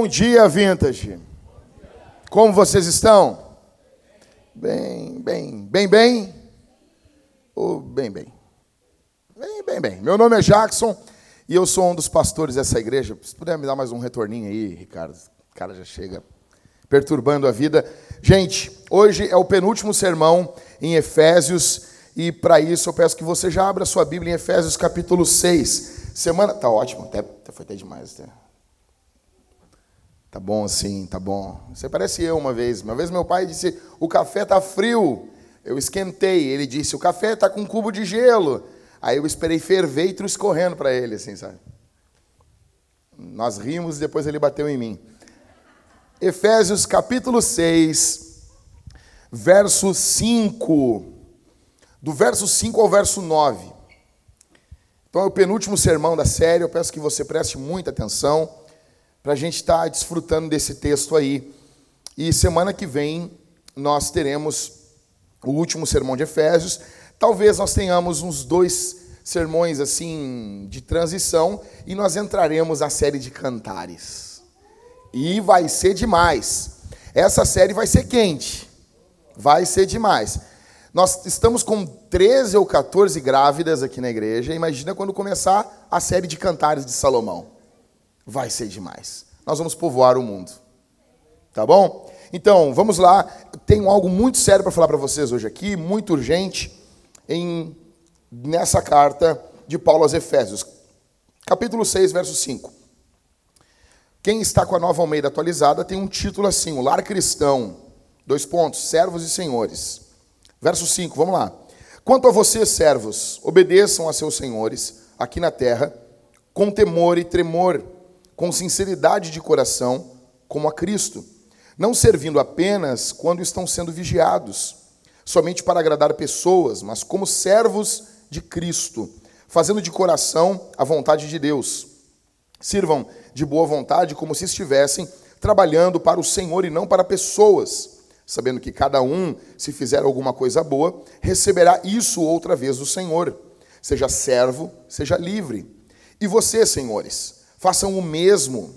Bom dia, Vintage. Como vocês estão? Bem, bem, bem, bem? Ou bem, bem? Bem, bem, bem. Meu nome é Jackson e eu sou um dos pastores dessa igreja. Se puder me dar mais um retorninho aí, Ricardo. O cara já chega perturbando a vida. Gente, hoje é o penúltimo sermão em Efésios e para isso eu peço que você já abra sua Bíblia em Efésios capítulo 6. Semana. Tá ótimo, até, foi até demais. Até. Tá bom assim, tá bom. Você parece eu uma vez. Uma vez meu pai disse: o café tá frio. Eu esquentei. Ele disse: o café tá com um cubo de gelo. Aí eu esperei ferver e trouxe correndo para ele, assim, sabe? Nós rimos e depois ele bateu em mim. Efésios capítulo 6, verso 5. Do verso 5 ao verso 9. Então é o penúltimo sermão da série. Eu peço que você preste muita atenção para a gente estar tá desfrutando desse texto aí. E semana que vem nós teremos o último sermão de Efésios. Talvez nós tenhamos uns dois sermões assim de transição e nós entraremos na série de cantares. E vai ser demais. Essa série vai ser quente. Vai ser demais. Nós estamos com 13 ou 14 grávidas aqui na igreja. Imagina quando começar a série de cantares de Salomão vai ser demais. Nós vamos povoar o mundo. Tá bom? Então, vamos lá. Tenho algo muito sério para falar para vocês hoje aqui, muito urgente, em nessa carta de Paulo aos Efésios. Capítulo 6, verso 5. Quem está com a nova Almeida atualizada tem um título assim: O Lar Cristão. Dois pontos: Servos e Senhores. Verso 5, vamos lá. Quanto a vocês, servos, obedeçam a seus senhores aqui na terra, com temor e tremor com sinceridade de coração, como a Cristo, não servindo apenas quando estão sendo vigiados, somente para agradar pessoas, mas como servos de Cristo, fazendo de coração a vontade de Deus. Sirvam de boa vontade como se estivessem trabalhando para o Senhor e não para pessoas, sabendo que cada um, se fizer alguma coisa boa, receberá isso outra vez do Senhor. Seja servo, seja livre. E vocês, senhores, Façam o mesmo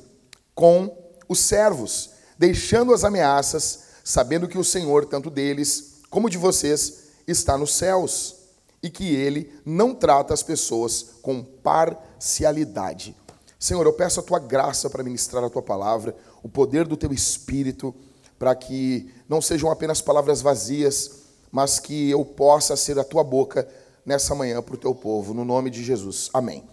com os servos, deixando as ameaças, sabendo que o Senhor, tanto deles como de vocês, está nos céus e que ele não trata as pessoas com parcialidade. Senhor, eu peço a tua graça para ministrar a tua palavra, o poder do teu espírito, para que não sejam apenas palavras vazias, mas que eu possa ser a tua boca nessa manhã para o teu povo, no nome de Jesus. Amém.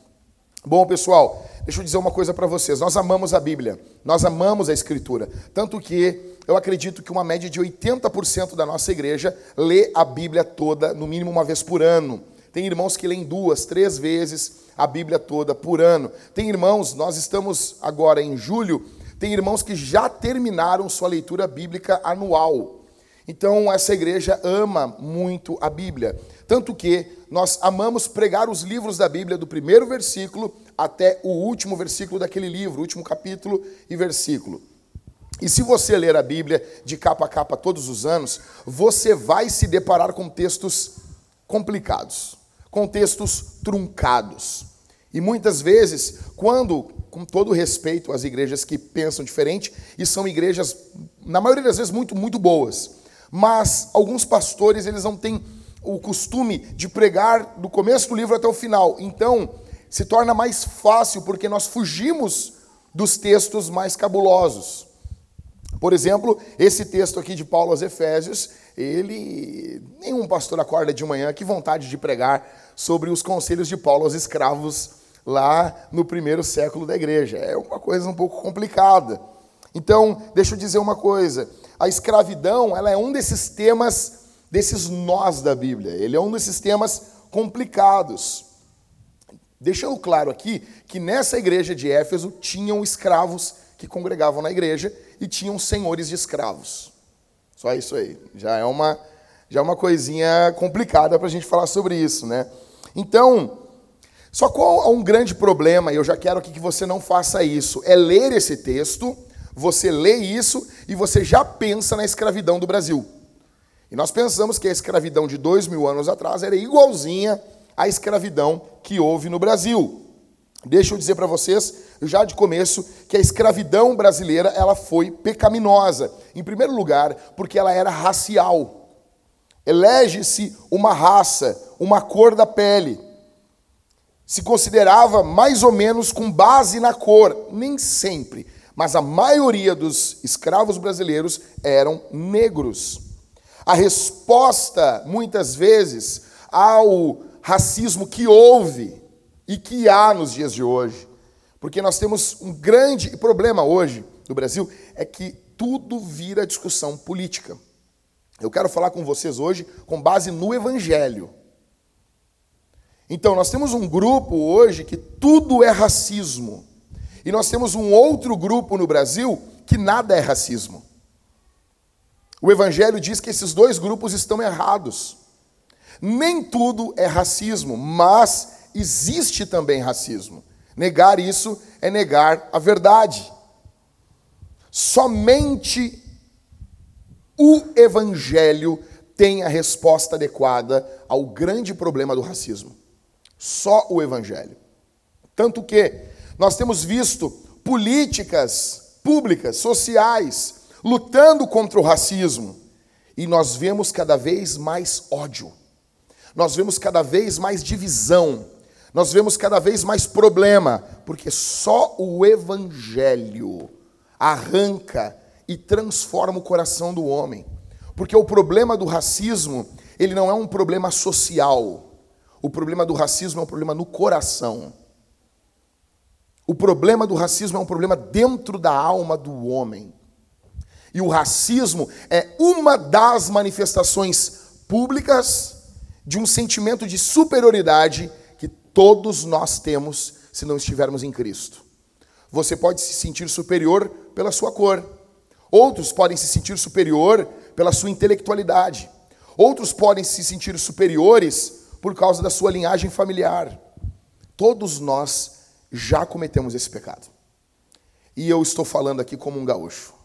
Bom, pessoal, deixa eu dizer uma coisa para vocês. Nós amamos a Bíblia, nós amamos a Escritura. Tanto que eu acredito que uma média de 80% da nossa igreja lê a Bíblia toda, no mínimo uma vez por ano. Tem irmãos que leem duas, três vezes a Bíblia toda por ano. Tem irmãos, nós estamos agora em julho, tem irmãos que já terminaram sua leitura bíblica anual. Então, essa igreja ama muito a Bíblia. Tanto que nós amamos pregar os livros da Bíblia, do primeiro versículo até o último versículo daquele livro, último capítulo e versículo. E se você ler a Bíblia de capa a capa todos os anos, você vai se deparar com textos complicados, com textos truncados. E muitas vezes, quando, com todo respeito às igrejas que pensam diferente, e são igrejas, na maioria das vezes, muito, muito boas, mas alguns pastores, eles não têm o costume de pregar do começo do livro até o final. Então, se torna mais fácil porque nós fugimos dos textos mais cabulosos. Por exemplo, esse texto aqui de Paulo aos Efésios, ele nenhum pastor acorda de manhã que vontade de pregar sobre os conselhos de Paulo aos escravos lá no primeiro século da igreja. É uma coisa um pouco complicada. Então, deixa eu dizer uma coisa, a escravidão, ela é um desses temas desses nós da Bíblia. Ele é um desses temas complicados. Deixando claro aqui que nessa igreja de Éfeso tinham escravos que congregavam na igreja e tinham senhores de escravos. Só isso aí. Já é uma, já é uma coisinha complicada para a gente falar sobre isso, né? Então, só qual há um grande problema, e eu já quero aqui que você não faça isso, é ler esse texto, você lê isso e você já pensa na escravidão do Brasil. E nós pensamos que a escravidão de dois mil anos atrás era igualzinha à escravidão que houve no Brasil. Deixa eu dizer para vocês, já de começo, que a escravidão brasileira ela foi pecaminosa. Em primeiro lugar, porque ela era racial. Elege-se uma raça, uma cor da pele. Se considerava mais ou menos com base na cor, nem sempre, mas a maioria dos escravos brasileiros eram negros. A resposta, muitas vezes, ao racismo que houve e que há nos dias de hoje. Porque nós temos um grande problema hoje no Brasil, é que tudo vira discussão política. Eu quero falar com vocês hoje com base no Evangelho. Então, nós temos um grupo hoje que tudo é racismo. E nós temos um outro grupo no Brasil que nada é racismo. O Evangelho diz que esses dois grupos estão errados. Nem tudo é racismo, mas existe também racismo. Negar isso é negar a verdade. Somente o Evangelho tem a resposta adequada ao grande problema do racismo. Só o Evangelho. Tanto que nós temos visto políticas públicas, sociais, lutando contra o racismo, e nós vemos cada vez mais ódio, nós vemos cada vez mais divisão, nós vemos cada vez mais problema, porque só o Evangelho arranca e transforma o coração do homem. Porque o problema do racismo, ele não é um problema social. O problema do racismo é um problema no coração. O problema do racismo é um problema dentro da alma do homem. E o racismo é uma das manifestações públicas de um sentimento de superioridade todos nós temos se não estivermos em Cristo. Você pode se sentir superior pela sua cor. Outros podem se sentir superior pela sua intelectualidade. Outros podem se sentir superiores por causa da sua linhagem familiar. Todos nós já cometemos esse pecado. E eu estou falando aqui como um gaúcho.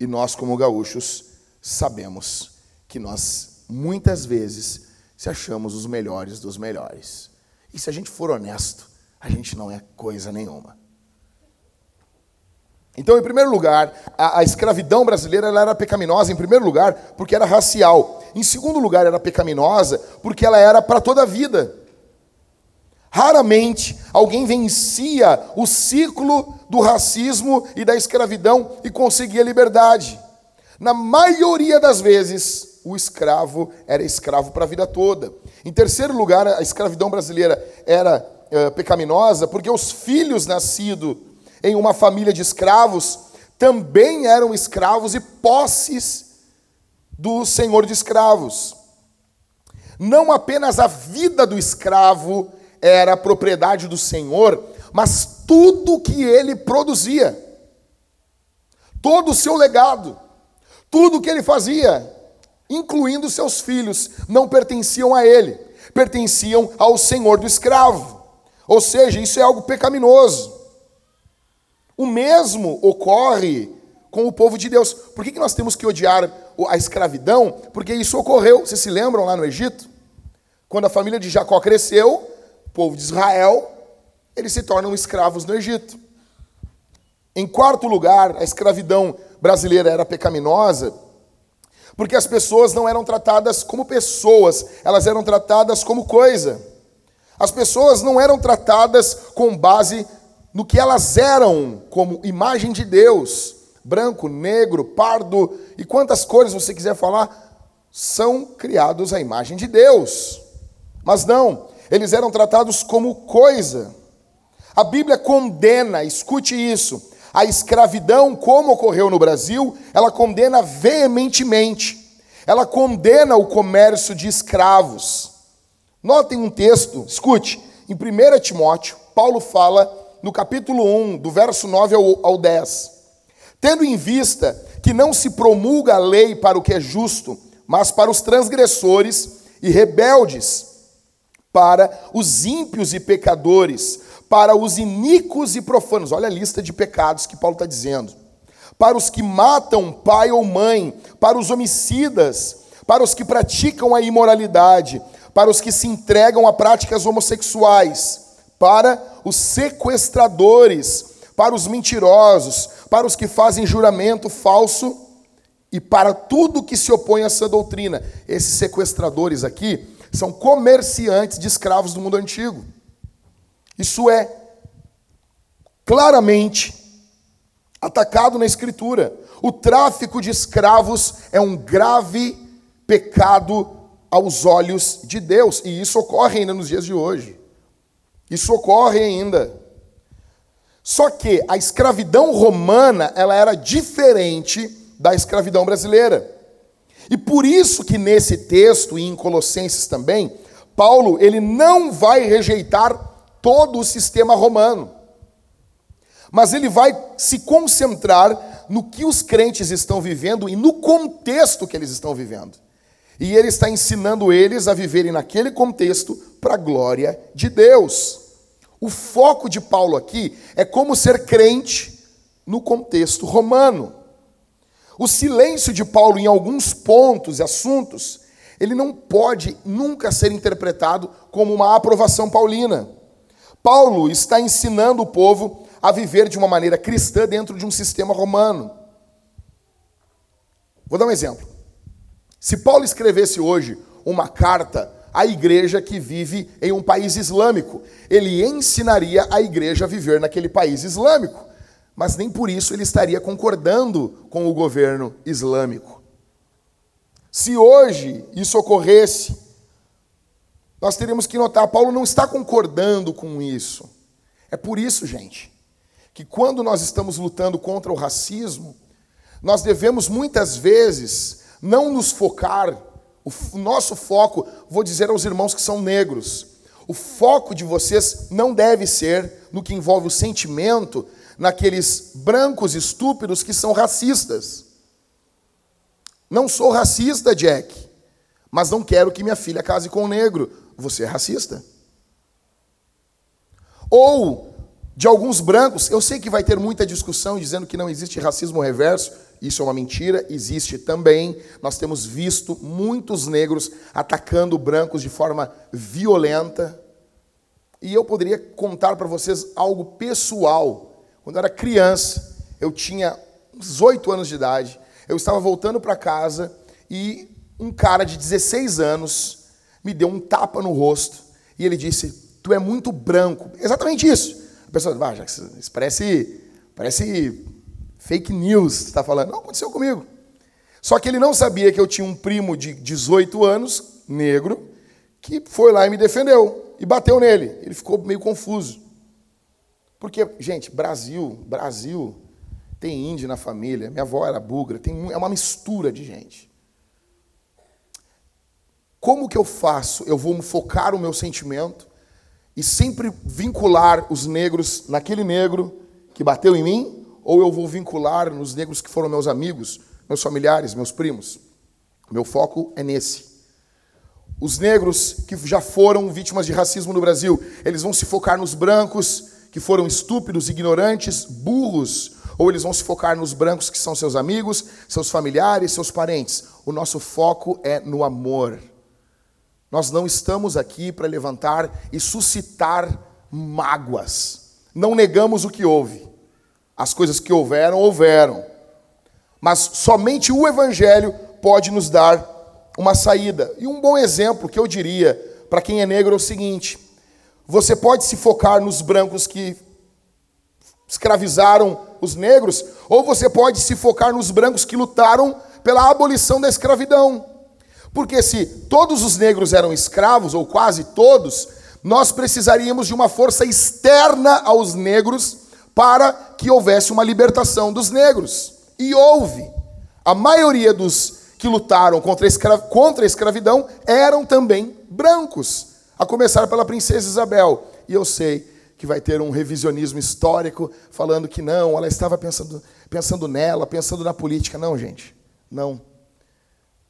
E nós, como gaúchos, sabemos que nós muitas vezes se achamos os melhores dos melhores. E se a gente for honesto, a gente não é coisa nenhuma. Então, em primeiro lugar, a, a escravidão brasileira era pecaminosa, em primeiro lugar, porque era racial. Em segundo lugar, era pecaminosa porque ela era para toda a vida. Raramente alguém vencia o ciclo do racismo e da escravidão e conseguia liberdade. Na maioria das vezes, o escravo era escravo para a vida toda. Em terceiro lugar, a escravidão brasileira era é, pecaminosa porque os filhos nascidos em uma família de escravos também eram escravos e posses do senhor de escravos. Não apenas a vida do escravo era propriedade do senhor, mas tudo que ele produzia, todo o seu legado, tudo que ele fazia, incluindo seus filhos, não pertenciam a ele, pertenciam ao senhor do escravo. Ou seja, isso é algo pecaminoso. O mesmo ocorre com o povo de Deus. Por que, nós temos que odiar a escravidão? Porque isso ocorreu, vocês se lembram lá no Egito? Quando a família de Jacó cresceu, povo de Israel, eles se tornam escravos no Egito. Em quarto lugar, a escravidão brasileira era pecaminosa porque as pessoas não eram tratadas como pessoas, elas eram tratadas como coisa. As pessoas não eram tratadas com base no que elas eram, como imagem de Deus. Branco, negro, pardo e quantas cores você quiser falar, são criados à imagem de Deus. Mas não, eles eram tratados como coisa. A Bíblia condena, escute isso, a escravidão, como ocorreu no Brasil, ela condena veementemente. Ela condena o comércio de escravos. Notem um texto, escute, em 1 Timóteo, Paulo fala no capítulo 1, do verso 9 ao, ao 10. Tendo em vista que não se promulga a lei para o que é justo, mas para os transgressores e rebeldes, para os ímpios e pecadores, para os iníquos e profanos. Olha a lista de pecados que Paulo está dizendo. Para os que matam pai ou mãe, para os homicidas, para os que praticam a imoralidade, para os que se entregam a práticas homossexuais, para os sequestradores, para os mentirosos, para os que fazem juramento falso e para tudo que se opõe a essa doutrina. Esses sequestradores aqui são comerciantes de escravos do mundo antigo. Isso é claramente atacado na Escritura. O tráfico de escravos é um grave pecado aos olhos de Deus, e isso ocorre ainda nos dias de hoje. Isso ocorre ainda. Só que a escravidão romana, ela era diferente da escravidão brasileira. E por isso que nesse texto e em Colossenses também, Paulo, ele não vai rejeitar todo o sistema romano. Mas ele vai se concentrar no que os crentes estão vivendo e no contexto que eles estão vivendo. E ele está ensinando eles a viverem naquele contexto para a glória de Deus. O foco de Paulo aqui é como ser crente no contexto romano. O silêncio de Paulo em alguns pontos e assuntos, ele não pode nunca ser interpretado como uma aprovação paulina. Paulo está ensinando o povo a viver de uma maneira cristã dentro de um sistema romano. Vou dar um exemplo. Se Paulo escrevesse hoje uma carta à igreja que vive em um país islâmico, ele ensinaria a igreja a viver naquele país islâmico, mas nem por isso ele estaria concordando com o governo islâmico. Se hoje isso ocorresse, nós teríamos que notar, Paulo não está concordando com isso. É por isso, gente, que quando nós estamos lutando contra o racismo, nós devemos muitas vezes não nos focar, o nosso foco, vou dizer aos irmãos que são negros, o foco de vocês não deve ser no que envolve o sentimento, naqueles brancos estúpidos que são racistas. Não sou racista, Jack, mas não quero que minha filha case com um negro. Você é racista? Ou de alguns brancos, eu sei que vai ter muita discussão dizendo que não existe racismo reverso. Isso é uma mentira, existe também. Nós temos visto muitos negros atacando brancos de forma violenta. E eu poderia contar para vocês algo pessoal. Quando eu era criança, eu tinha uns oito anos de idade, eu estava voltando para casa e um cara de 16 anos me deu um tapa no rosto e ele disse: Tu é muito branco. Exatamente isso. A pessoa, ah, já, isso parece, parece fake news está falando. Não, aconteceu comigo. Só que ele não sabia que eu tinha um primo de 18 anos, negro, que foi lá e me defendeu e bateu nele. Ele ficou meio confuso. Porque, gente, Brasil, Brasil tem índio na família. Minha avó era bugra, tem, é uma mistura de gente. Como que eu faço? Eu vou focar o meu sentimento e sempre vincular os negros naquele negro que bateu em mim ou eu vou vincular nos negros que foram meus amigos, meus familiares, meus primos. Meu foco é nesse. Os negros que já foram vítimas de racismo no Brasil, eles vão se focar nos brancos que foram estúpidos, ignorantes, burros, ou eles vão se focar nos brancos que são seus amigos, seus familiares, seus parentes. O nosso foco é no amor. Nós não estamos aqui para levantar e suscitar mágoas. Não negamos o que houve. As coisas que houveram, houveram. Mas somente o Evangelho pode nos dar uma saída. E um bom exemplo que eu diria para quem é negro é o seguinte: você pode se focar nos brancos que escravizaram os negros, ou você pode se focar nos brancos que lutaram pela abolição da escravidão. Porque se todos os negros eram escravos, ou quase todos, nós precisaríamos de uma força externa aos negros para que houvesse uma libertação dos negros. E houve. A maioria dos que lutaram contra a, contra a escravidão eram também brancos, a começar pela princesa Isabel. E eu sei que vai ter um revisionismo histórico falando que não, ela estava pensando, pensando nela, pensando na política. Não, gente, não.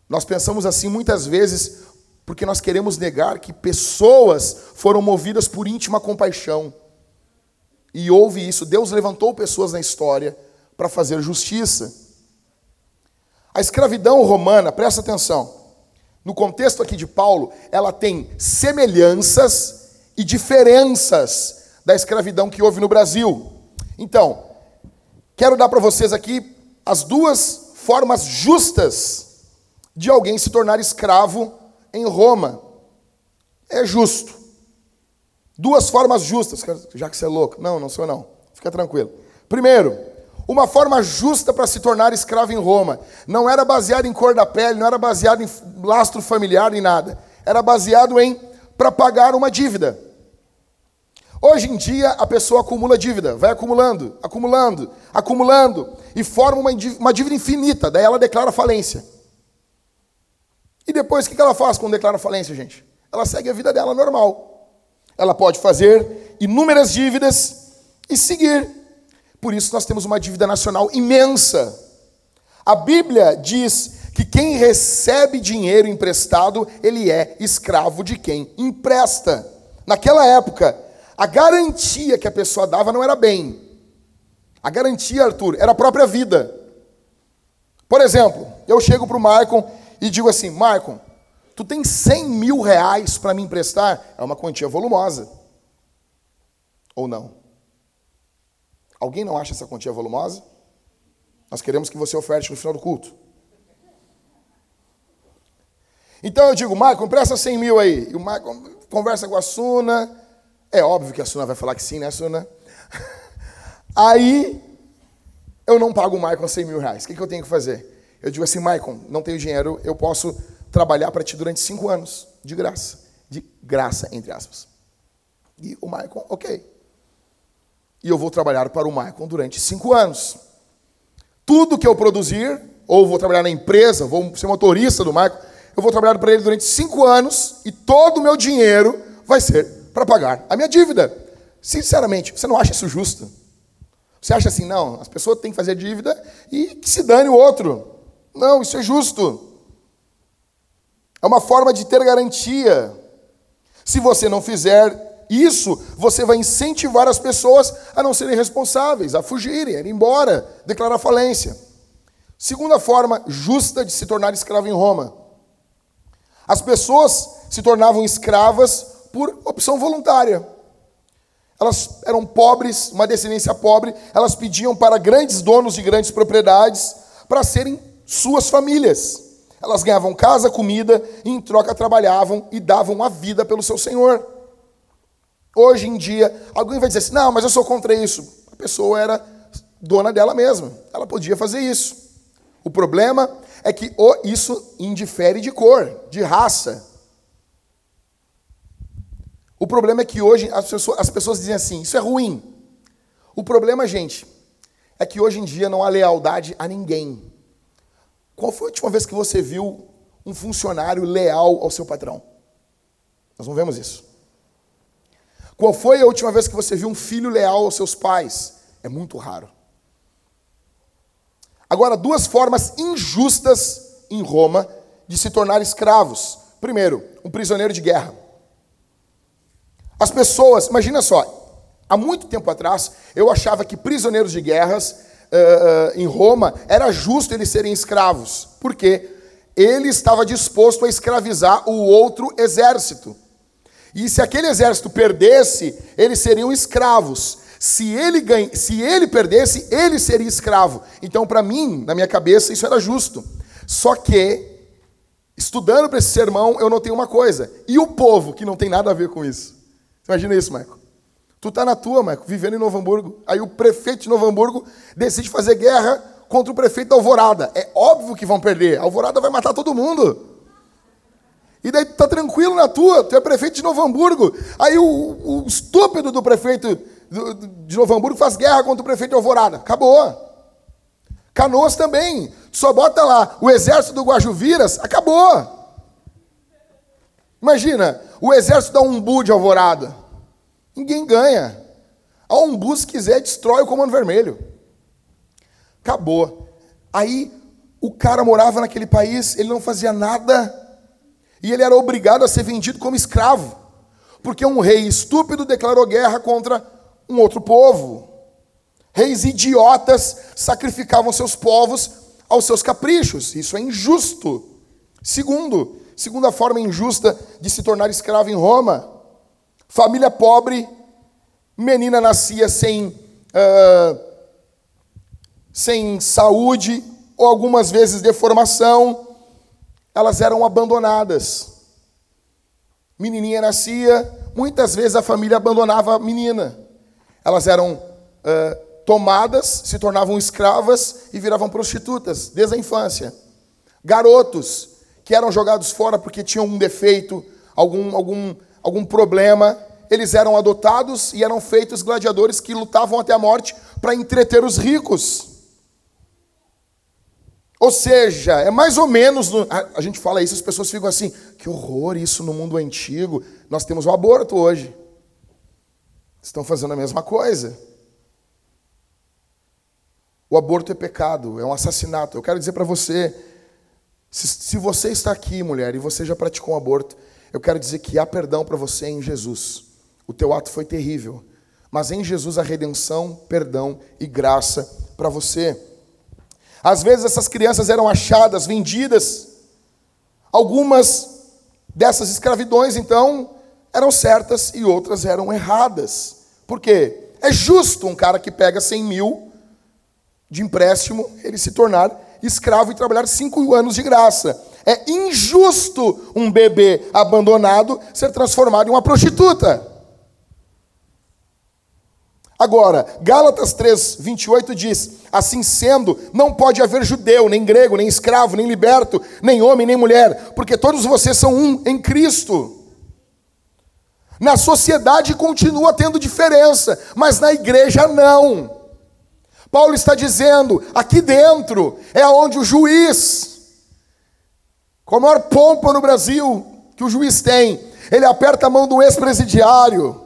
Nós pensamos assim muitas vezes porque nós queremos negar que pessoas foram movidas por íntima compaixão. E houve isso. Deus levantou pessoas na história para fazer justiça. A escravidão romana, presta atenção, no contexto aqui de Paulo, ela tem semelhanças e diferenças da escravidão que houve no Brasil. Então, quero dar para vocês aqui as duas formas justas de alguém se tornar escravo em Roma. É justo. Duas formas justas, já que você é louco. Não, não sou não. Fica tranquilo. Primeiro, uma forma justa para se tornar escravo em Roma. Não era baseado em cor da pele, não era baseado em lastro familiar nem nada. Era baseado em para pagar uma dívida. Hoje em dia, a pessoa acumula dívida, vai acumulando, acumulando, acumulando, e forma uma dívida infinita, daí ela declara falência. E depois, o que ela faz quando declara falência, gente? Ela segue a vida dela normal. Ela pode fazer inúmeras dívidas e seguir. Por isso, nós temos uma dívida nacional imensa. A Bíblia diz que quem recebe dinheiro emprestado, ele é escravo de quem empresta. Naquela época, a garantia que a pessoa dava não era bem. A garantia, Arthur, era a própria vida. Por exemplo, eu chego para o Maicon e digo assim: Maicon, tu tem 100 mil reais para me emprestar? É uma quantia volumosa. Ou não? Alguém não acha essa quantia volumosa? Nós queremos que você oferte no final do culto. Então eu digo, Maicon, empresta 100 mil aí. E o Maicon conversa com a Suna, é óbvio que a Suna vai falar que sim, né, Suna? Aí eu não pago o Maicon 100 mil reais. O que, que eu tenho que fazer? Eu digo assim, Maicon, não tenho dinheiro, eu posso trabalhar para ti durante cinco anos, de graça. De graça, entre aspas. E o Maicon, ok. E eu vou trabalhar para o Maicon durante cinco anos. Tudo que eu produzir, ou vou trabalhar na empresa, vou ser motorista do Maicon, eu vou trabalhar para ele durante cinco anos e todo o meu dinheiro vai ser para pagar a minha dívida. Sinceramente, você não acha isso justo? Você acha assim, não, as pessoas têm que fazer dívida e que se dane o outro. Não, isso é justo. É uma forma de ter garantia. Se você não fizer isso, você vai incentivar as pessoas a não serem responsáveis, a fugirem, a ir embora, declarar falência. Segunda forma justa de se tornar escravo em Roma. As pessoas se tornavam escravas por opção voluntária. Elas eram pobres, uma descendência pobre, elas pediam para grandes donos de grandes propriedades para serem suas famílias. Elas ganhavam casa, comida, e em troca trabalhavam e davam a vida pelo seu senhor. Hoje em dia, alguém vai dizer assim: não, mas eu sou contra isso. A pessoa era dona dela mesma, ela podia fazer isso. O problema é que isso indifere de cor, de raça. O problema é que hoje as pessoas, as pessoas dizem assim: isso é ruim. O problema, gente, é que hoje em dia não há lealdade a ninguém. Qual foi a última vez que você viu um funcionário leal ao seu patrão? Nós não vemos isso. Qual foi a última vez que você viu um filho leal aos seus pais? É muito raro. Agora, duas formas injustas em Roma de se tornar escravos. Primeiro, um prisioneiro de guerra. As pessoas, imagina só, há muito tempo atrás, eu achava que prisioneiros de guerras uh, uh, em Roma era justo eles serem escravos. Por quê? Ele estava disposto a escravizar o outro exército. E se aquele exército perdesse, eles seriam escravos. Se ele, ganha, se ele perdesse, ele seria escravo. Então, para mim, na minha cabeça, isso era justo. Só que, estudando para esse sermão, eu notei uma coisa. E o povo, que não tem nada a ver com isso? Imagina isso, Michael. Tu tá na tua, Michael, vivendo em Novo Hamburgo. Aí o prefeito de Novo Hamburgo decide fazer guerra contra o prefeito da Alvorada. É óbvio que vão perder. A Alvorada vai matar todo mundo. E daí tu tá tranquilo na tua, tu é prefeito de Novo Hamburgo. Aí o, o estúpido do prefeito de Novo Hamburgo faz guerra contra o prefeito de Alvorada. Acabou. Canoas também. Só bota lá o exército do Guajuviras, acabou. Imagina, o exército da Umbu de Alvorada. Ninguém ganha. A Umbu, se quiser, destrói o Comando Vermelho. Acabou. Aí, o cara morava naquele país, ele não fazia nada, e ele era obrigado a ser vendido como escravo, porque um rei estúpido declarou guerra contra um outro povo. Reis idiotas sacrificavam seus povos aos seus caprichos. Isso é injusto. Segundo, Segunda forma injusta de se tornar escravo em Roma. Família pobre, menina nascia sem, uh, sem saúde, ou algumas vezes deformação, elas eram abandonadas. Menininha nascia, muitas vezes a família abandonava a menina. Elas eram uh, tomadas, se tornavam escravas e viravam prostitutas desde a infância. Garotos que eram jogados fora porque tinham um defeito, algum, algum, algum problema, eles eram adotados e eram feitos gladiadores que lutavam até a morte para entreter os ricos. Ou seja, é mais ou menos. No, a, a, gente fala isso, as pessoas ficam assim: que horror isso no mundo antigo. Nós temos o aborto hoje. Estão fazendo a mesma coisa. O aborto é pecado, é um assassinato. Eu quero dizer para você: se, se você está aqui, mulher, e você já praticou um aborto, eu quero dizer que há perdão para você em Jesus. O teu ato foi terrível, mas em Jesus há redenção, perdão e graça para você. Às vezes essas crianças eram achadas, vendidas. Algumas dessas escravidões, então, eram certas e outras eram erradas. Por quê? É justo um cara que pega 100 mil de empréstimo, ele se tornar escravo e trabalhar cinco anos de graça. É injusto um bebê abandonado ser transformado em uma prostituta. Agora, Gálatas 3, 28 diz: Assim sendo, não pode haver judeu, nem grego, nem escravo, nem liberto, nem homem, nem mulher, porque todos vocês são um em Cristo. Na sociedade continua tendo diferença, mas na igreja não. Paulo está dizendo: aqui dentro é onde o juiz, com a maior pompa no Brasil que o juiz tem, ele aperta a mão do ex-presidiário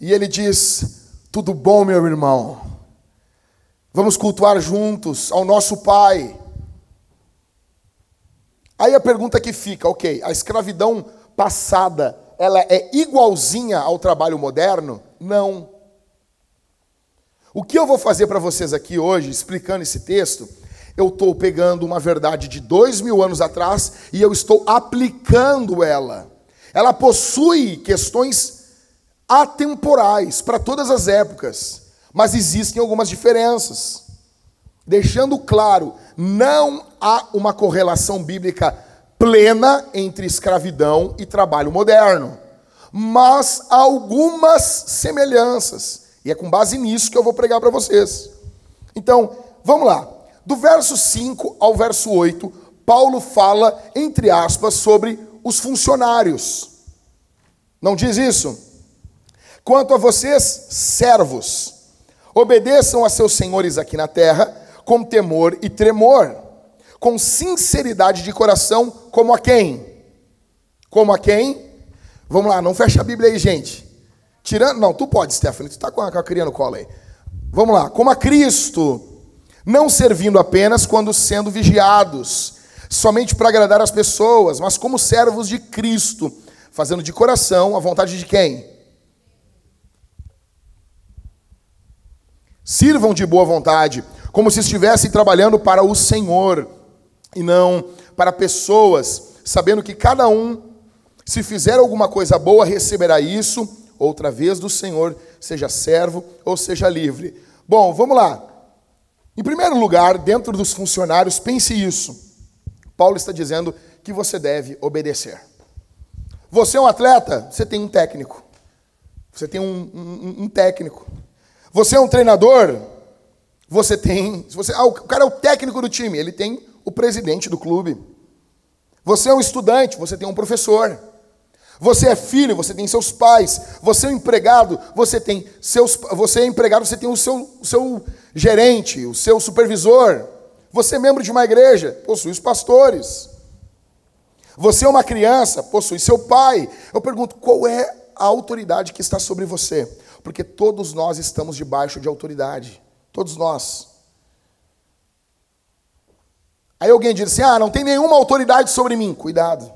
e ele diz: tudo bom, meu irmão? Vamos cultuar juntos ao nosso Pai. Aí a pergunta que fica, ok, a escravidão passada, ela é igualzinha ao trabalho moderno? Não. O que eu vou fazer para vocês aqui hoje, explicando esse texto, eu estou pegando uma verdade de dois mil anos atrás e eu estou aplicando ela. Ela possui questões atemporais para todas as épocas, mas existem algumas diferenças. Deixando claro, não há uma correlação bíblica plena entre escravidão e trabalho moderno, mas há algumas semelhanças, e é com base nisso que eu vou pregar para vocês. Então, vamos lá. Do verso 5 ao verso 8, Paulo fala, entre aspas, sobre os funcionários. Não diz isso? Quanto a vocês, servos, obedeçam a seus senhores aqui na terra com temor e tremor, com sinceridade de coração, como a quem? Como a quem? Vamos lá, não fecha a Bíblia aí, gente. Tirando, não, tu pode, Stephanie, tu está com a, criança no colo aí. Vamos lá, como a Cristo, não servindo apenas quando sendo vigiados, somente para agradar as pessoas, mas como servos de Cristo, fazendo de coração a vontade de quem? Sirvam de boa vontade, como se estivessem trabalhando para o Senhor e não para pessoas, sabendo que cada um, se fizer alguma coisa boa, receberá isso, outra vez do Senhor, seja servo ou seja livre. Bom, vamos lá. Em primeiro lugar, dentro dos funcionários, pense isso. Paulo está dizendo que você deve obedecer. Você é um atleta, você tem um técnico. Você tem um, um, um técnico. Você é um treinador, você tem. Você, ah, o cara é o técnico do time, ele tem o presidente do clube. Você é um estudante, você tem um professor. Você é filho, você tem seus pais. Você é um empregado, você tem seus. Você é empregado, você tem o seu, o seu gerente, o seu supervisor. Você é membro de uma igreja, possui os pastores. Você é uma criança, possui seu pai. Eu pergunto, qual é a autoridade que está sobre você? Porque todos nós estamos debaixo de autoridade. Todos nós. Aí alguém diz assim: ah, não tem nenhuma autoridade sobre mim. Cuidado.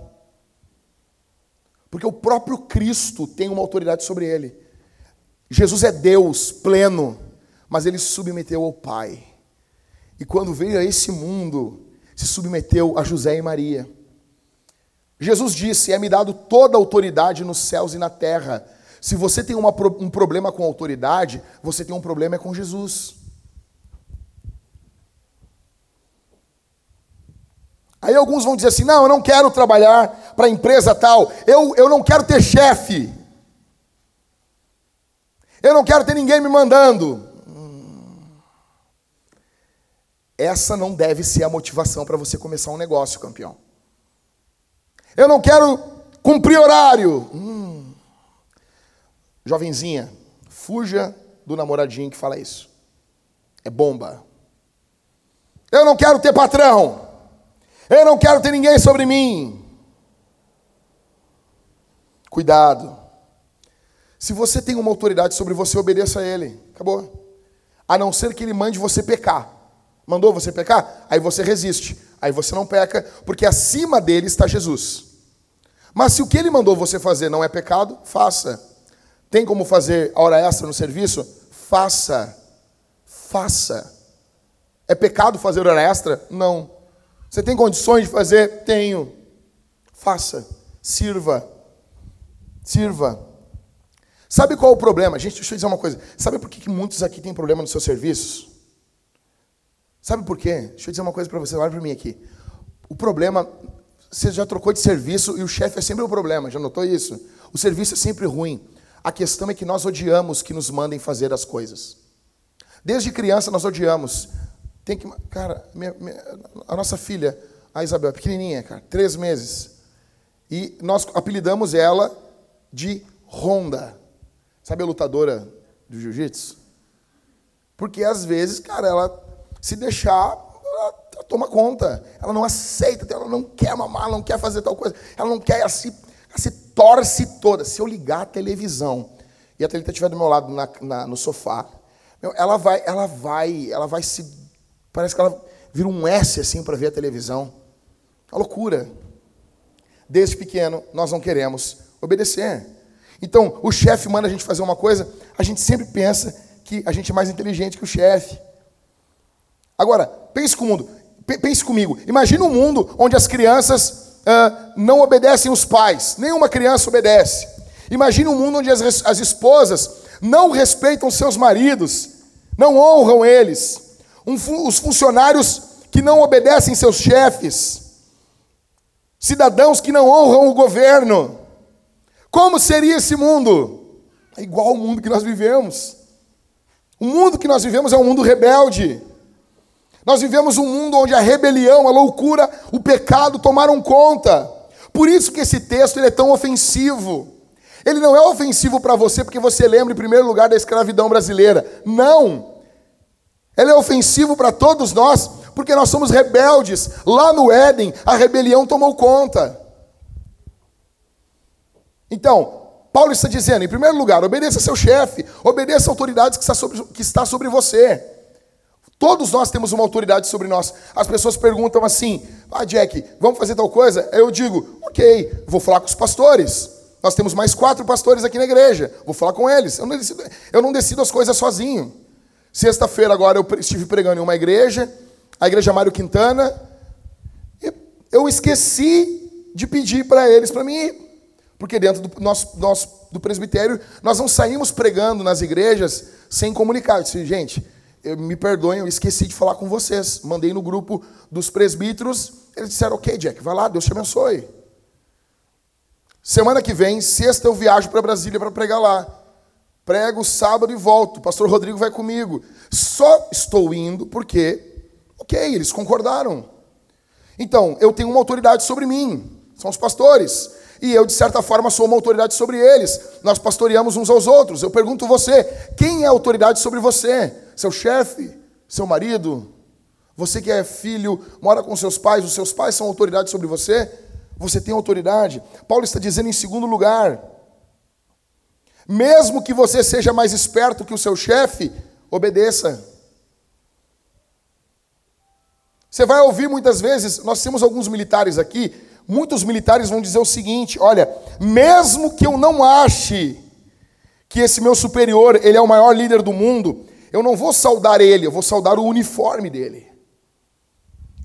Porque o próprio Cristo tem uma autoridade sobre ele. Jesus é Deus pleno, mas ele se submeteu ao Pai. E quando veio a esse mundo, se submeteu a José e Maria. Jesus disse: É-me dado toda a autoridade nos céus e na terra. Se você tem uma, um problema com autoridade, você tem um problema com Jesus. Aí alguns vão dizer assim: não, eu não quero trabalhar para empresa tal, eu, eu não quero ter chefe, eu não quero ter ninguém me mandando. Essa não deve ser a motivação para você começar um negócio, campeão. Eu não quero cumprir horário. Hum. Jovenzinha, fuja do namoradinho que fala isso. É bomba. Eu não quero ter patrão. Eu não quero ter ninguém sobre mim. Cuidado. Se você tem uma autoridade sobre você, obedeça a ele. Acabou. A não ser que ele mande você pecar. Mandou você pecar? Aí você resiste. Aí você não peca, porque acima dele está Jesus. Mas se o que ele mandou você fazer não é pecado, faça. Tem como fazer hora extra no serviço? Faça. Faça. É pecado fazer hora extra? Não. Você tem condições de fazer? Tenho. Faça. Sirva. Sirva. Sabe qual é o problema? Gente, deixa eu dizer uma coisa. Sabe por que, que muitos aqui têm problema nos seus serviços? Sabe por quê? Deixa eu dizer uma coisa para você. Olha para mim aqui. O problema, você já trocou de serviço e o chefe é sempre o problema. Já notou isso? O serviço é sempre ruim. A questão é que nós odiamos que nos mandem fazer as coisas. Desde criança nós odiamos. Tem que, cara, minha, minha, a nossa filha, a Isabel, pequenininha, cara, três meses. E nós apelidamos ela de Honda. Sabe a lutadora do jiu-jitsu? Porque às vezes, cara, ela se deixar, ela, toma conta. Ela não aceita, ela não quer mamar, ela não quer fazer tal coisa. Ela não quer, se se torce toda. Se eu ligar a televisão e a Thalita estiver do meu lado na, na, no sofá, ela vai, ela vai, ela vai se. Parece que ela vira um S assim para ver a televisão. É loucura. Desde pequeno, nós não queremos obedecer. Então, o chefe manda a gente fazer uma coisa, a gente sempre pensa que a gente é mais inteligente que o chefe. Agora, pense comigo, pense comigo. Imagina um mundo onde as crianças uh, não obedecem os pais, nenhuma criança obedece. Imagine um mundo onde as, as esposas não respeitam seus maridos, não honram eles, um, os funcionários que não obedecem seus chefes, cidadãos que não honram o governo. Como seria esse mundo? É igual ao mundo que nós vivemos. O mundo que nós vivemos é um mundo rebelde. Nós vivemos um mundo onde a rebelião, a loucura, o pecado tomaram conta. Por isso que esse texto ele é tão ofensivo. Ele não é ofensivo para você porque você lembra em primeiro lugar da escravidão brasileira. Não. Ele é ofensivo para todos nós porque nós somos rebeldes. Lá no Éden, a rebelião tomou conta. Então, Paulo está dizendo, em primeiro lugar, obedeça seu chefe, obedeça a autoridades que está sobre, que está sobre você. Todos nós temos uma autoridade sobre nós. As pessoas perguntam assim: Ah, Jack, vamos fazer tal coisa? Eu digo: Ok, vou falar com os pastores. Nós temos mais quatro pastores aqui na igreja. Vou falar com eles. Eu não decido, eu não decido as coisas sozinho. Sexta-feira, agora, eu estive pregando em uma igreja, a igreja Mário Quintana. Eu esqueci de pedir para eles para mim ir. Porque dentro do nosso, nosso do presbitério, nós não saímos pregando nas igrejas sem comunicar. Eu disse, gente, me perdoem, eu esqueci de falar com vocês. Mandei no grupo dos presbíteros, eles disseram, ok, Jack, vai lá, Deus te abençoe. Semana que vem, sexta, eu viajo para Brasília para pregar lá. Prego sábado e volto. O pastor Rodrigo vai comigo. Só estou indo porque, ok, eles concordaram. Então, eu tenho uma autoridade sobre mim, são os pastores. E eu, de certa forma, sou uma autoridade sobre eles. Nós pastoreamos uns aos outros. Eu pergunto você: quem é autoridade sobre você? seu chefe, seu marido, você que é filho, mora com seus pais, os seus pais são autoridade sobre você, você tem autoridade. Paulo está dizendo em segundo lugar, mesmo que você seja mais esperto que o seu chefe, obedeça. Você vai ouvir muitas vezes, nós temos alguns militares aqui, muitos militares vão dizer o seguinte: olha, mesmo que eu não ache que esse meu superior, ele é o maior líder do mundo, eu não vou saudar ele, eu vou saudar o uniforme dele.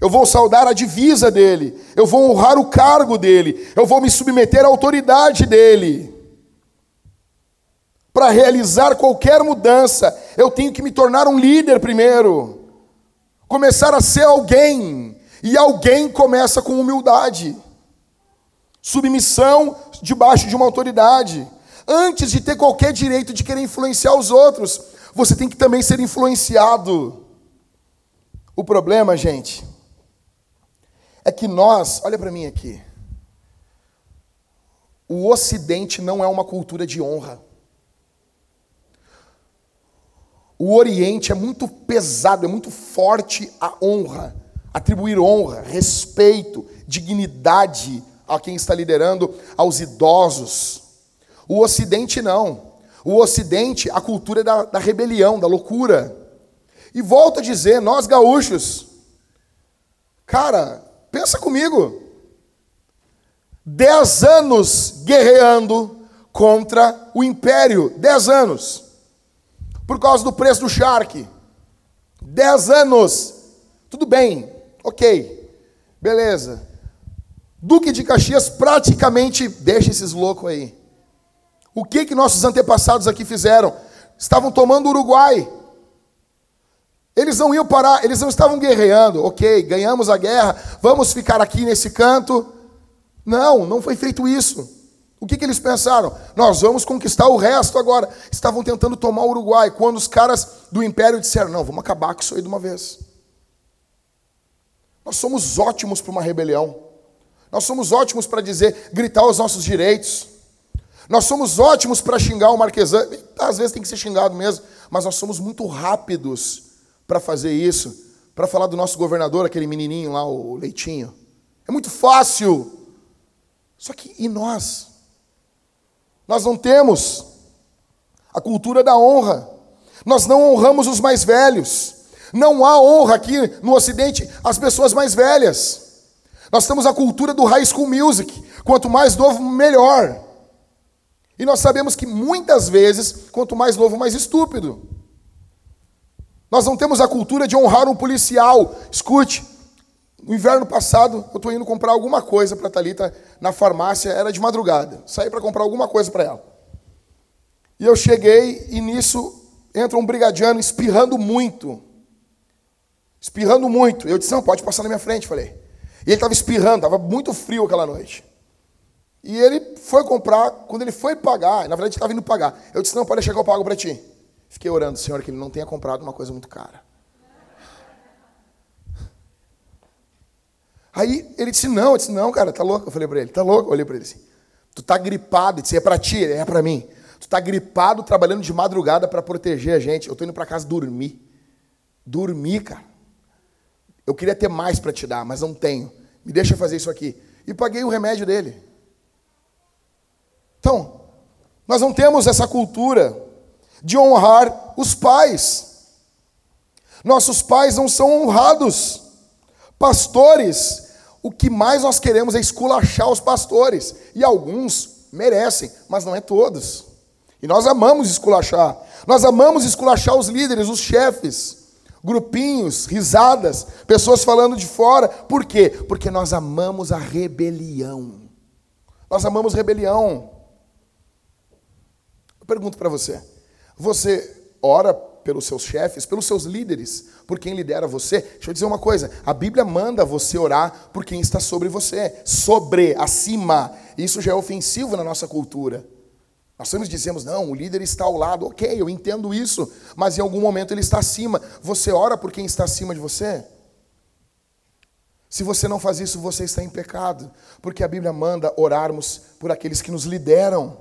Eu vou saudar a divisa dele, eu vou honrar o cargo dele, eu vou me submeter à autoridade dele. Para realizar qualquer mudança, eu tenho que me tornar um líder primeiro. Começar a ser alguém. E alguém começa com humildade, submissão debaixo de uma autoridade. Antes de ter qualquer direito de querer influenciar os outros, você tem que também ser influenciado. O problema, gente, é que nós, olha para mim aqui, o Ocidente não é uma cultura de honra. O Oriente é muito pesado, é muito forte a honra, atribuir honra, respeito, dignidade a quem está liderando, aos idosos. O Ocidente não. O Ocidente, a cultura da, da rebelião, da loucura. E volto a dizer, nós gaúchos, cara, pensa comigo. Dez anos guerreando contra o império. Dez anos. Por causa do preço do charque. Dez anos. Tudo bem, ok. Beleza. Duque de Caxias praticamente deixa esses loucos aí. O que que nossos antepassados aqui fizeram? Estavam tomando o Uruguai. Eles não iam parar, eles não estavam guerreando. Ok, ganhamos a guerra, vamos ficar aqui nesse canto. Não, não foi feito isso. O que, que eles pensaram? Nós vamos conquistar o resto agora. Estavam tentando tomar o Uruguai, quando os caras do império disseram: não, vamos acabar com isso aí de uma vez. Nós somos ótimos para uma rebelião. Nós somos ótimos para dizer, gritar os nossos direitos. Nós somos ótimos para xingar o marquesano. Às vezes tem que ser xingado mesmo, mas nós somos muito rápidos para fazer isso, para falar do nosso governador, aquele menininho lá, o Leitinho. É muito fácil. Só que e nós? Nós não temos a cultura da honra. Nós não honramos os mais velhos. Não há honra aqui no Ocidente às pessoas mais velhas. Nós temos a cultura do high school music. Quanto mais novo, melhor. E nós sabemos que muitas vezes, quanto mais novo, mais estúpido. Nós não temos a cultura de honrar um policial. Escute, no inverno passado, eu estou indo comprar alguma coisa para a Thalita na farmácia, era de madrugada. Saí para comprar alguma coisa para ela. E eu cheguei e nisso entra um brigadiano espirrando muito. Espirrando muito. Eu disse, não, pode passar na minha frente, falei. E ele estava espirrando, estava muito frio aquela noite. E ele foi comprar, quando ele foi pagar, na verdade estava indo pagar. Eu disse: Não, pode deixar que eu pago para ti. Fiquei orando, Senhor, que ele não tenha comprado uma coisa muito cara. Aí ele disse: Não, eu disse: Não, cara, tá louco. Eu falei para ele: Tá louco? Eu olhei para ele assim: Tu tá gripado. Ele disse: É para ti, é para mim. Tu tá gripado trabalhando de madrugada para proteger a gente. Eu tô indo para casa dormir. Dormir, cara. Eu queria ter mais para te dar, mas não tenho. Me deixa fazer isso aqui. E paguei o remédio dele. Então, nós não temos essa cultura de honrar os pais. Nossos pais não são honrados. Pastores, o que mais nós queremos é esculachar os pastores. E alguns merecem, mas não é todos. E nós amamos esculachar. Nós amamos esculachar os líderes, os chefes. Grupinhos, risadas, pessoas falando de fora. Por quê? Porque nós amamos a rebelião. Nós amamos rebelião pergunto para você: você ora pelos seus chefes, pelos seus líderes, por quem lidera você? Deixa eu dizer uma coisa: a Bíblia manda você orar por quem está sobre você, sobre, acima. Isso já é ofensivo na nossa cultura. Nós sempre dizemos, não, o líder está ao lado, ok, eu entendo isso, mas em algum momento ele está acima. Você ora por quem está acima de você? Se você não faz isso, você está em pecado, porque a Bíblia manda orarmos por aqueles que nos lideram.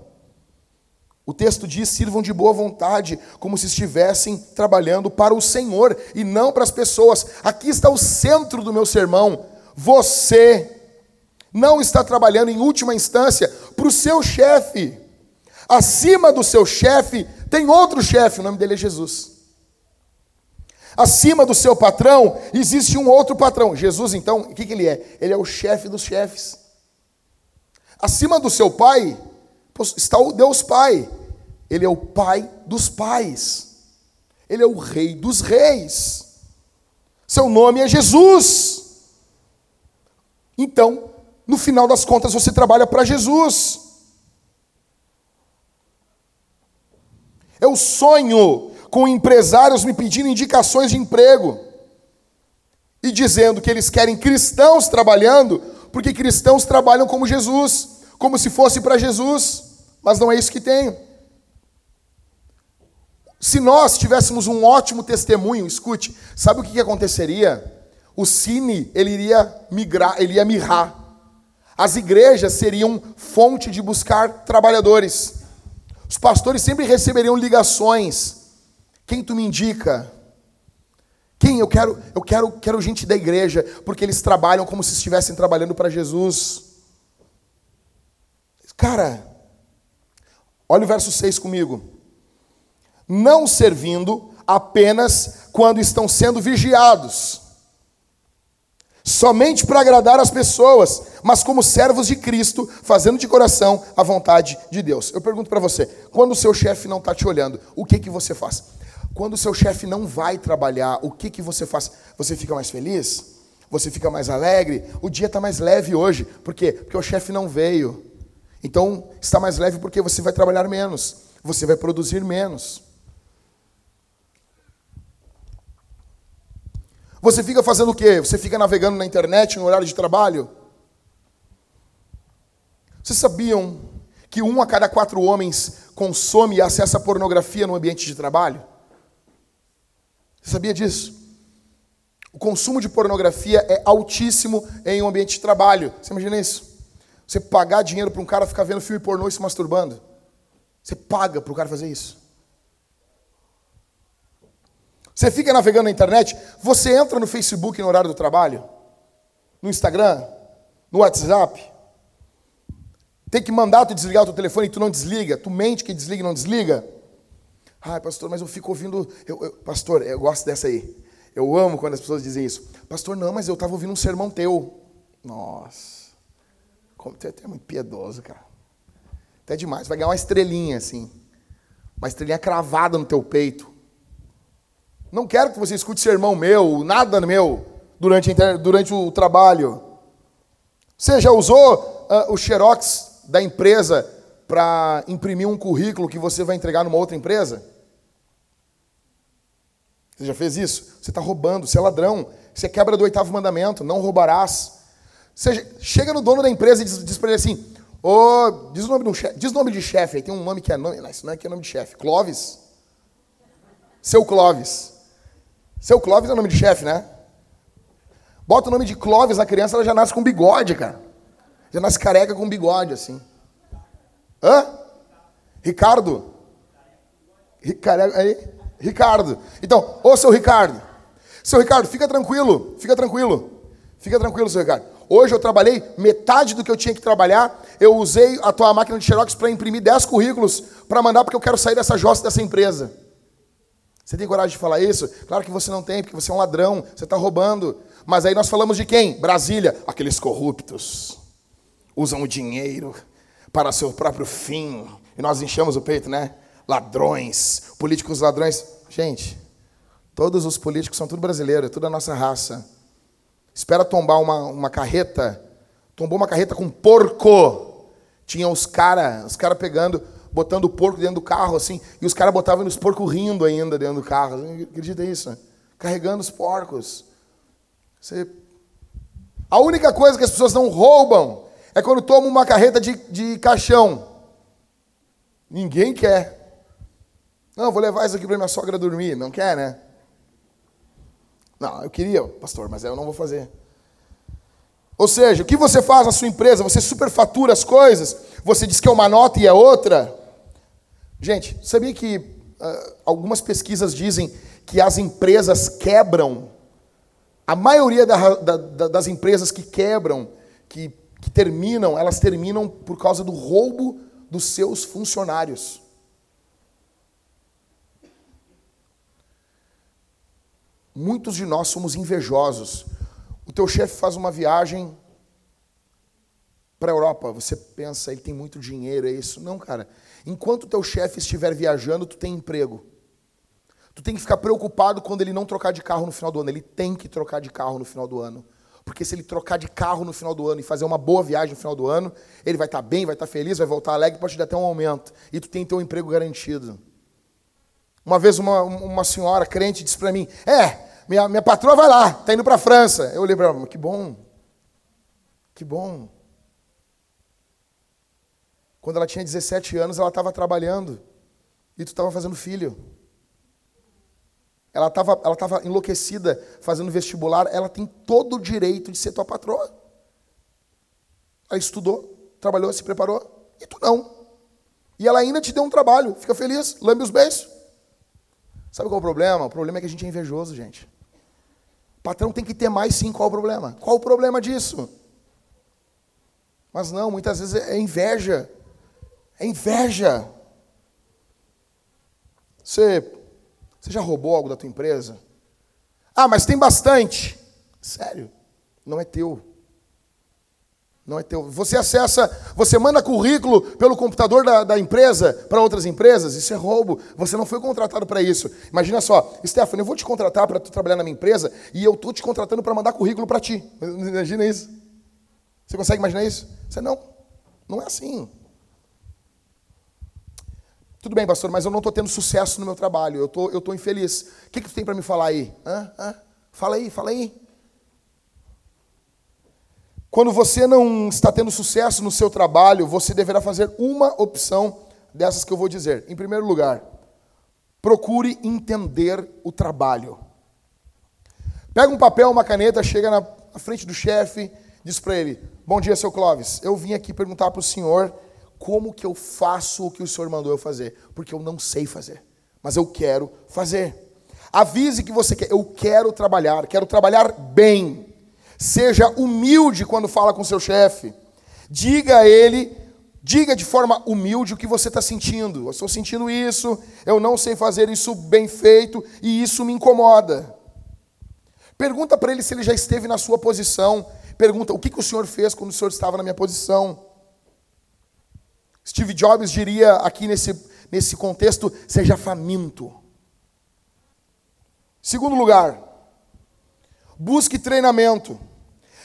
O texto diz: sirvam de boa vontade, como se estivessem trabalhando para o Senhor e não para as pessoas. Aqui está o centro do meu sermão. Você não está trabalhando em última instância para o seu chefe. Acima do seu chefe tem outro chefe, o nome dele é Jesus. Acima do seu patrão existe um outro patrão. Jesus, então, o que, que ele é? Ele é o chefe dos chefes. Acima do seu pai está o Deus Pai. Ele é o Pai dos pais. Ele é o Rei dos reis. Seu nome é Jesus. Então, no final das contas, você trabalha para Jesus. Eu sonho com empresários me pedindo indicações de emprego e dizendo que eles querem cristãos trabalhando, porque cristãos trabalham como Jesus, como se fosse para Jesus, mas não é isso que tem. Se nós tivéssemos um ótimo testemunho, escute, sabe o que, que aconteceria? O cine ele iria migrar, ele ia mirrar. As igrejas seriam fonte de buscar trabalhadores. Os pastores sempre receberiam ligações. Quem tu me indica? Quem eu quero? Eu quero, quero gente da igreja, porque eles trabalham como se estivessem trabalhando para Jesus. Cara, olha o verso 6 comigo. Não servindo apenas quando estão sendo vigiados, somente para agradar as pessoas, mas como servos de Cristo, fazendo de coração a vontade de Deus. Eu pergunto para você, quando o seu chefe não está te olhando, o que, que você faz? Quando o seu chefe não vai trabalhar, o que, que você faz? Você fica mais feliz? Você fica mais alegre? O dia está mais leve hoje. Por quê? Porque o chefe não veio. Então, está mais leve porque você vai trabalhar menos. Você vai produzir menos. Você fica fazendo o quê? Você fica navegando na internet no horário de trabalho? Vocês sabiam que um a cada quatro homens consome e acessa pornografia no ambiente de trabalho? Você sabia disso? O consumo de pornografia é altíssimo em um ambiente de trabalho. Você imagina isso? Você pagar dinheiro para um cara ficar vendo filme pornô e se masturbando. Você paga para o cara fazer isso. Você fica navegando na internet, você entra no Facebook no horário do trabalho, no Instagram, no WhatsApp. Tem que mandar tu desligar o teu telefone e tu não desliga. Tu mente que desliga e não desliga. Ai, pastor, mas eu fico ouvindo. Eu, eu, pastor, eu gosto dessa aí. Eu amo quando as pessoas dizem isso. Pastor, não, mas eu estava ouvindo um sermão teu. Nossa. Como tu é até muito piedoso, cara. Até demais. Vai ganhar uma estrelinha assim. Uma estrelinha cravada no teu peito. Não quero que você escute sermão meu, nada meu, durante, durante o trabalho. Você já usou uh, o xerox da empresa para imprimir um currículo que você vai entregar numa outra empresa? Você já fez isso? Você está roubando, você é ladrão, você é quebra do oitavo mandamento, não roubarás. Você chega no dono da empresa e diz, diz para ele assim: oh, diz, o nome chefe, diz nome de chefe, tem um nome que é nome, não, isso não é que é nome de chefe, Clóvis. Seu Clóvis. Seu Clóvis é o nome de chefe, né? Bota o nome de Clóvis na criança, ela já nasce com bigode, cara. Já nasce careca com bigode, assim. Hã? Ricardo? Ricardo, aí? Ricardo. Então, ô seu Ricardo. Seu Ricardo, fica tranquilo, fica tranquilo. Fica tranquilo, seu Ricardo. Hoje eu trabalhei metade do que eu tinha que trabalhar. Eu usei a tua máquina de Xerox para imprimir 10 currículos para mandar porque eu quero sair dessa jossa dessa empresa. Você tem coragem de falar isso? Claro que você não tem, porque você é um ladrão, você está roubando. Mas aí nós falamos de quem? Brasília. Aqueles corruptos usam o dinheiro para seu próprio fim. E nós enchemos o peito, né? Ladrões, políticos ladrões. Gente, todos os políticos são tudo brasileiro, é tudo a nossa raça. Espera tombar uma, uma carreta, tombou uma carreta com porco. Tinha os caras, os caras pegando, botando o porco dentro do carro, assim, e os caras botavam os porcos rindo ainda dentro do carro. Acredita isso? Carregando os porcos. Você... A única coisa que as pessoas não roubam é quando tomam uma carreta de, de caixão. Ninguém quer. Não, vou levar isso aqui para minha sogra dormir. Não quer, né? Não, eu queria, pastor, mas eu não vou fazer. Ou seja, o que você faz na sua empresa? Você superfatura as coisas? Você diz que é uma nota e é outra? Gente, sabia que uh, algumas pesquisas dizem que as empresas quebram? A maioria da, da, das empresas que quebram, que que terminam, elas terminam por causa do roubo dos seus funcionários. Muitos de nós somos invejosos. O teu chefe faz uma viagem para a Europa, você pensa, ele tem muito dinheiro, é isso? Não, cara. Enquanto teu chefe estiver viajando, tu tem emprego. Tu tem que ficar preocupado quando ele não trocar de carro no final do ano. Ele tem que trocar de carro no final do ano. Porque se ele trocar de carro no final do ano e fazer uma boa viagem no final do ano, ele vai estar bem, vai estar feliz, vai voltar alegre, pode te dar até um aumento. E tu tem teu emprego garantido. Uma vez uma, uma senhora crente disse para mim: É, minha, minha patroa vai lá, está indo para a França. Eu olhei para ela: Que bom, que bom. Quando ela tinha 17 anos, ela estava trabalhando e tu estava fazendo filho. Ela estava ela tava enlouquecida fazendo vestibular, ela tem todo o direito de ser tua patroa. Ela estudou, trabalhou, se preparou, e tu não. E ela ainda te deu um trabalho, fica feliz, lambe os beijos. Sabe qual é o problema? O problema é que a gente é invejoso, gente. O patrão tem que ter mais sim, qual é o problema? Qual o problema disso? Mas não, muitas vezes é inveja. É inveja. Você, você já roubou algo da tua empresa? Ah, mas tem bastante. Sério, não é teu. Não é teu. Você acessa, você manda currículo pelo computador da, da empresa para outras empresas, isso é roubo. Você não foi contratado para isso. Imagina só, Stephanie, eu vou te contratar para tu trabalhar na minha empresa e eu estou te contratando para mandar currículo para ti. Imagina isso. Você consegue imaginar isso? Você não. Não é assim. Tudo bem, pastor, mas eu não estou tendo sucesso no meu trabalho. Eu tô, estou infeliz. O que, que tu tem para me falar aí? Hã? Hã? Fala aí, fala aí. Quando você não está tendo sucesso no seu trabalho, você deverá fazer uma opção dessas que eu vou dizer. Em primeiro lugar, procure entender o trabalho. Pega um papel, uma caneta, chega na frente do chefe, diz para ele: Bom dia, seu Clóvis. Eu vim aqui perguntar para o senhor como que eu faço o que o senhor mandou eu fazer, porque eu não sei fazer, mas eu quero fazer. Avise que você quer, eu quero trabalhar, quero trabalhar bem. Seja humilde quando fala com seu chefe. Diga a ele, diga de forma humilde o que você está sentindo. Eu estou sentindo isso, eu não sei fazer isso bem feito e isso me incomoda. Pergunta para ele se ele já esteve na sua posição. Pergunta o que, que o senhor fez quando o senhor estava na minha posição. Steve Jobs diria aqui nesse, nesse contexto: seja faminto. Segundo lugar, busque treinamento.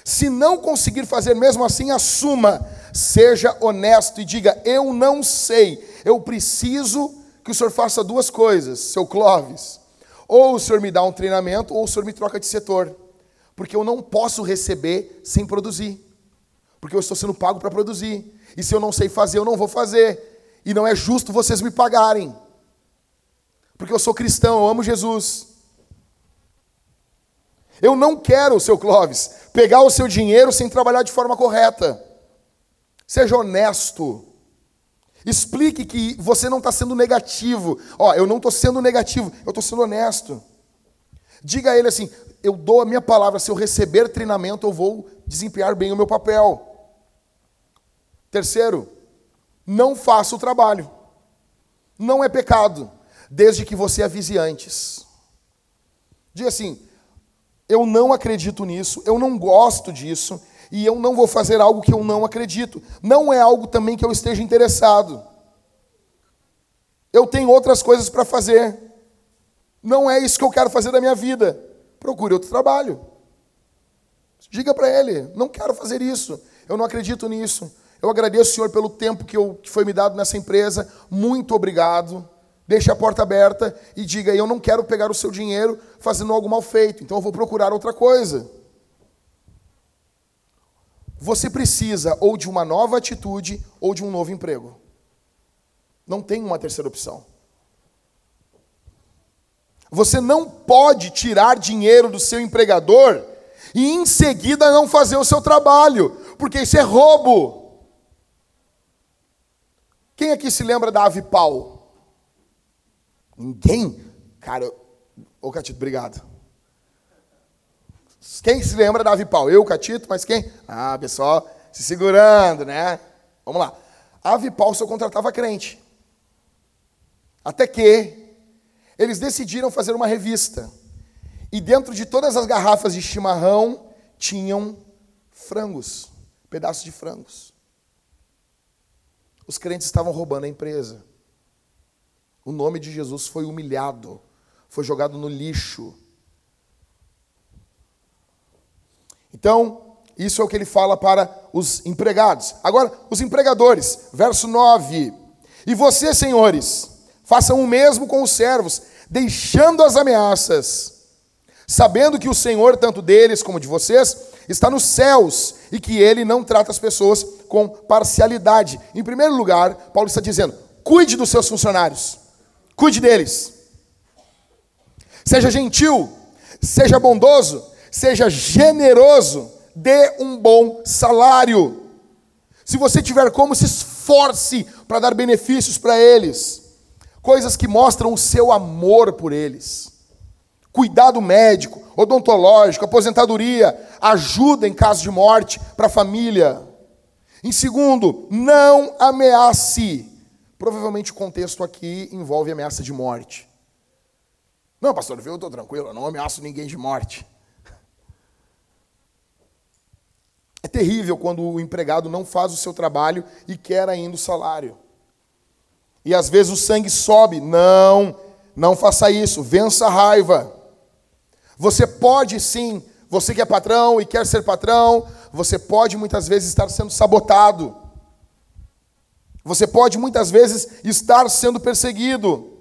Se não conseguir fazer mesmo assim, assuma, seja honesto e diga: Eu não sei, eu preciso que o senhor faça duas coisas, seu Clóvis. Ou o senhor me dá um treinamento, ou o senhor me troca de setor. Porque eu não posso receber sem produzir. Porque eu estou sendo pago para produzir. E se eu não sei fazer, eu não vou fazer. E não é justo vocês me pagarem. Porque eu sou cristão, eu amo Jesus. Eu não quero, seu Clóvis, pegar o seu dinheiro sem trabalhar de forma correta. Seja honesto. Explique que você não está sendo negativo. Ó, eu não estou sendo negativo, eu estou sendo honesto. Diga a ele assim: eu dou a minha palavra, se eu receber treinamento, eu vou desempenhar bem o meu papel. Terceiro, não faça o trabalho. Não é pecado, desde que você avise antes. Diga assim: eu não acredito nisso, eu não gosto disso, e eu não vou fazer algo que eu não acredito. Não é algo também que eu esteja interessado. Eu tenho outras coisas para fazer. Não é isso que eu quero fazer da minha vida. Procure outro trabalho. Diga para ele: não quero fazer isso, eu não acredito nisso. Eu agradeço, Senhor, pelo tempo que, eu, que foi me dado nessa empresa. Muito obrigado. Deixe a porta aberta e diga: Eu não quero pegar o seu dinheiro fazendo algo mal feito, então eu vou procurar outra coisa. Você precisa ou de uma nova atitude ou de um novo emprego. Não tem uma terceira opção. Você não pode tirar dinheiro do seu empregador e em seguida não fazer o seu trabalho, porque isso é roubo. Quem aqui se lembra da Avipal? Ninguém? Cara, ô Catito, obrigado. Quem se lembra da Avipal? Eu, Catito, mas quem? Ah, pessoal se segurando, né? Vamos lá. A Avipal só contratava crente. Até que eles decidiram fazer uma revista. E dentro de todas as garrafas de chimarrão tinham frangos, pedaços de frangos. Os crentes estavam roubando a empresa. O nome de Jesus foi humilhado, foi jogado no lixo. Então, isso é o que ele fala para os empregados. Agora, os empregadores, verso 9. E vocês, senhores, façam o mesmo com os servos. deixando as ameaças, sabendo que o Senhor, tanto deles como de vocês, está nos céus e que ele não trata as pessoas com parcialidade. Em primeiro lugar, Paulo está dizendo: cuide dos seus funcionários, cuide deles. Seja gentil, seja bondoso, seja generoso, dê um bom salário. Se você tiver como, se esforce para dar benefícios para eles coisas que mostram o seu amor por eles. Cuidado médico, odontológico, aposentadoria, ajuda em caso de morte para a família. Em segundo, não ameace. Provavelmente o contexto aqui envolve ameaça de morte. Não, pastor, eu estou tranquilo, eu não ameaço ninguém de morte. É terrível quando o empregado não faz o seu trabalho e quer ainda o salário. E às vezes o sangue sobe. Não, não faça isso. Vença a raiva. Você pode sim, você que é patrão e quer ser patrão, você pode muitas vezes estar sendo sabotado. Você pode muitas vezes estar sendo perseguido.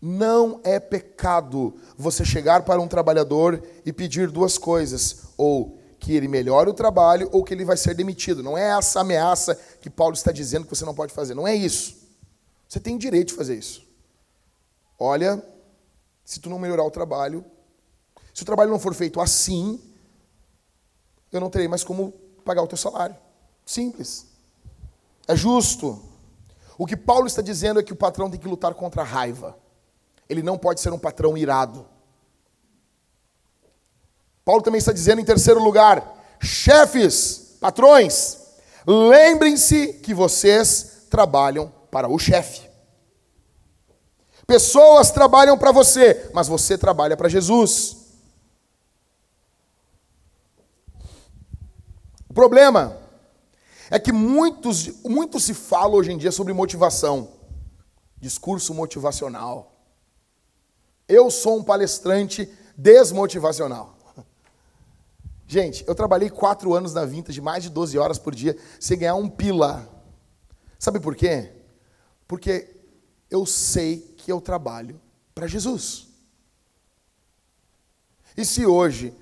Não é pecado você chegar para um trabalhador e pedir duas coisas: ou que ele melhore o trabalho ou que ele vai ser demitido. Não é essa ameaça que Paulo está dizendo que você não pode fazer. Não é isso. Você tem direito de fazer isso. Olha, se tu não melhorar o trabalho, se o trabalho não for feito assim, eu não terei mais como pagar o teu salário. Simples. É justo. O que Paulo está dizendo é que o patrão tem que lutar contra a raiva. Ele não pode ser um patrão irado. Paulo também está dizendo em terceiro lugar: chefes, patrões, lembrem-se que vocês trabalham para o chefe. Pessoas trabalham para você, mas você trabalha para Jesus. O problema é que muitos, muito se fala hoje em dia sobre motivação, discurso motivacional. Eu sou um palestrante desmotivacional. Gente, eu trabalhei quatro anos na Vintage, mais de 12 horas por dia, sem ganhar um pila. Sabe por quê? Porque eu sei que eu trabalho para Jesus. E se hoje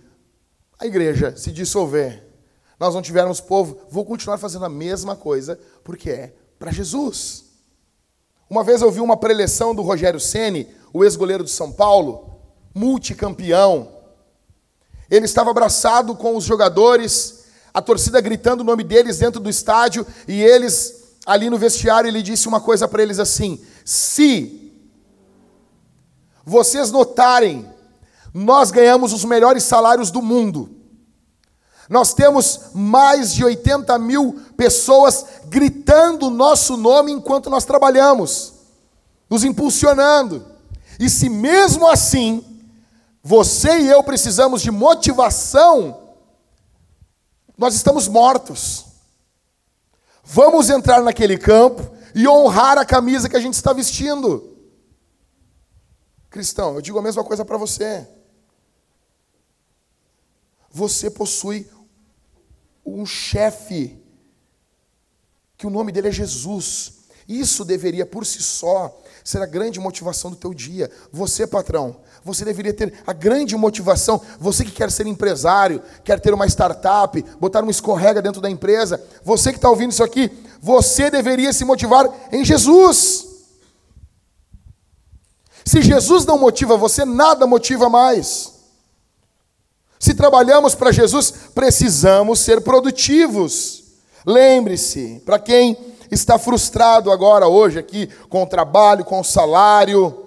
a igreja se dissolver, nós não tivermos povo, vou continuar fazendo a mesma coisa, porque é para Jesus. Uma vez eu vi uma preleção do Rogério Ceni, o ex-goleiro de São Paulo, multicampeão, ele estava abraçado com os jogadores, a torcida gritando o nome deles dentro do estádio, e eles ali no vestiário, ele disse uma coisa para eles assim: Se vocês notarem, nós ganhamos os melhores salários do mundo. Nós temos mais de 80 mil pessoas gritando o nosso nome enquanto nós trabalhamos, nos impulsionando. E se mesmo assim você e eu precisamos de motivação, nós estamos mortos. Vamos entrar naquele campo e honrar a camisa que a gente está vestindo. Cristão, eu digo a mesma coisa para você. Você possui um chefe, que o nome dele é Jesus. Isso deveria por si só ser a grande motivação do teu dia. Você, patrão, você deveria ter a grande motivação. Você que quer ser empresário, quer ter uma startup, botar uma escorrega dentro da empresa. Você que está ouvindo isso aqui, você deveria se motivar em Jesus. Se Jesus não motiva você, nada motiva mais. Se trabalhamos para Jesus, precisamos ser produtivos. Lembre-se, para quem está frustrado agora, hoje, aqui, com o trabalho, com o salário,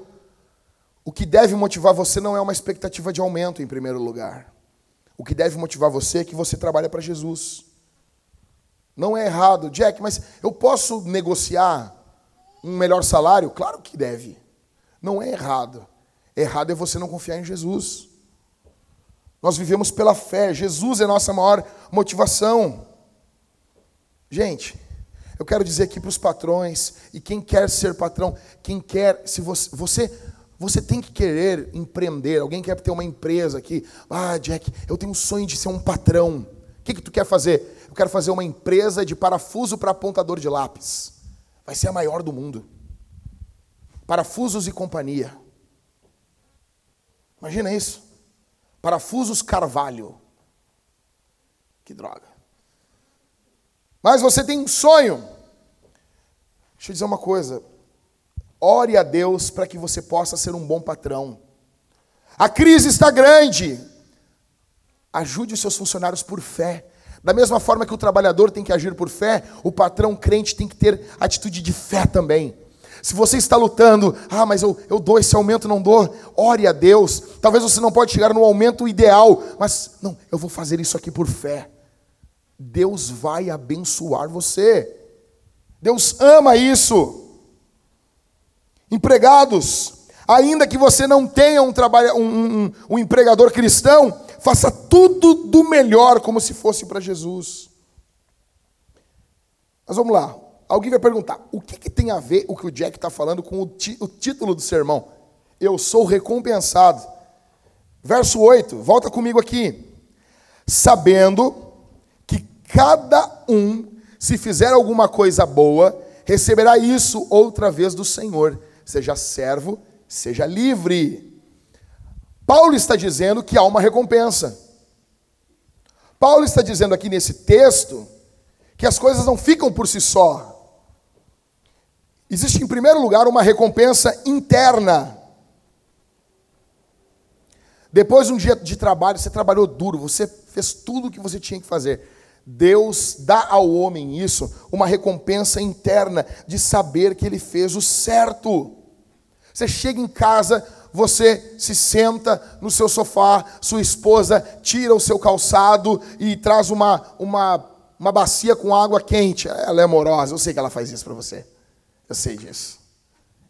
o que deve motivar você não é uma expectativa de aumento, em primeiro lugar. O que deve motivar você é que você trabalha para Jesus. Não é errado, Jack, mas eu posso negociar um melhor salário? Claro que deve. Não é errado. Errado é você não confiar em Jesus. Nós vivemos pela fé. Jesus é nossa maior motivação. Gente, eu quero dizer aqui para os patrões e quem quer ser patrão, quem quer, se você, você, você tem que querer empreender. Alguém quer ter uma empresa aqui? Ah, Jack, eu tenho um sonho de ser um patrão. O que que tu quer fazer? Eu quero fazer uma empresa de parafuso para apontador de lápis. Vai ser a maior do mundo. Parafusos e companhia. Imagina isso. Parafusos Carvalho. Que droga. Mas você tem um sonho. Deixa eu dizer uma coisa. Ore a Deus para que você possa ser um bom patrão. A crise está grande. Ajude os seus funcionários por fé. Da mesma forma que o trabalhador tem que agir por fé, o patrão crente tem que ter atitude de fé também. Se você está lutando, ah, mas eu, eu dou esse aumento, não dou, ore a Deus. Talvez você não pode chegar no aumento ideal, mas não, eu vou fazer isso aqui por fé. Deus vai abençoar você. Deus ama isso. Empregados, ainda que você não tenha um, trabalho, um, um, um empregador cristão, faça tudo do melhor, como se fosse para Jesus. Mas vamos lá, Alguém vai perguntar: o que, que tem a ver o que o Jack está falando com o, o título do sermão? Eu sou recompensado. Verso 8, volta comigo aqui. Sabendo que cada um, se fizer alguma coisa boa, receberá isso outra vez do Senhor, seja servo, seja livre. Paulo está dizendo que há uma recompensa. Paulo está dizendo aqui nesse texto que as coisas não ficam por si só. Existe, em primeiro lugar, uma recompensa interna. Depois de um dia de trabalho, você trabalhou duro, você fez tudo o que você tinha que fazer. Deus dá ao homem isso, uma recompensa interna de saber que ele fez o certo. Você chega em casa, você se senta no seu sofá, sua esposa tira o seu calçado e traz uma, uma, uma bacia com água quente. Ela é amorosa, eu sei que ela faz isso para você. Eu sei disso.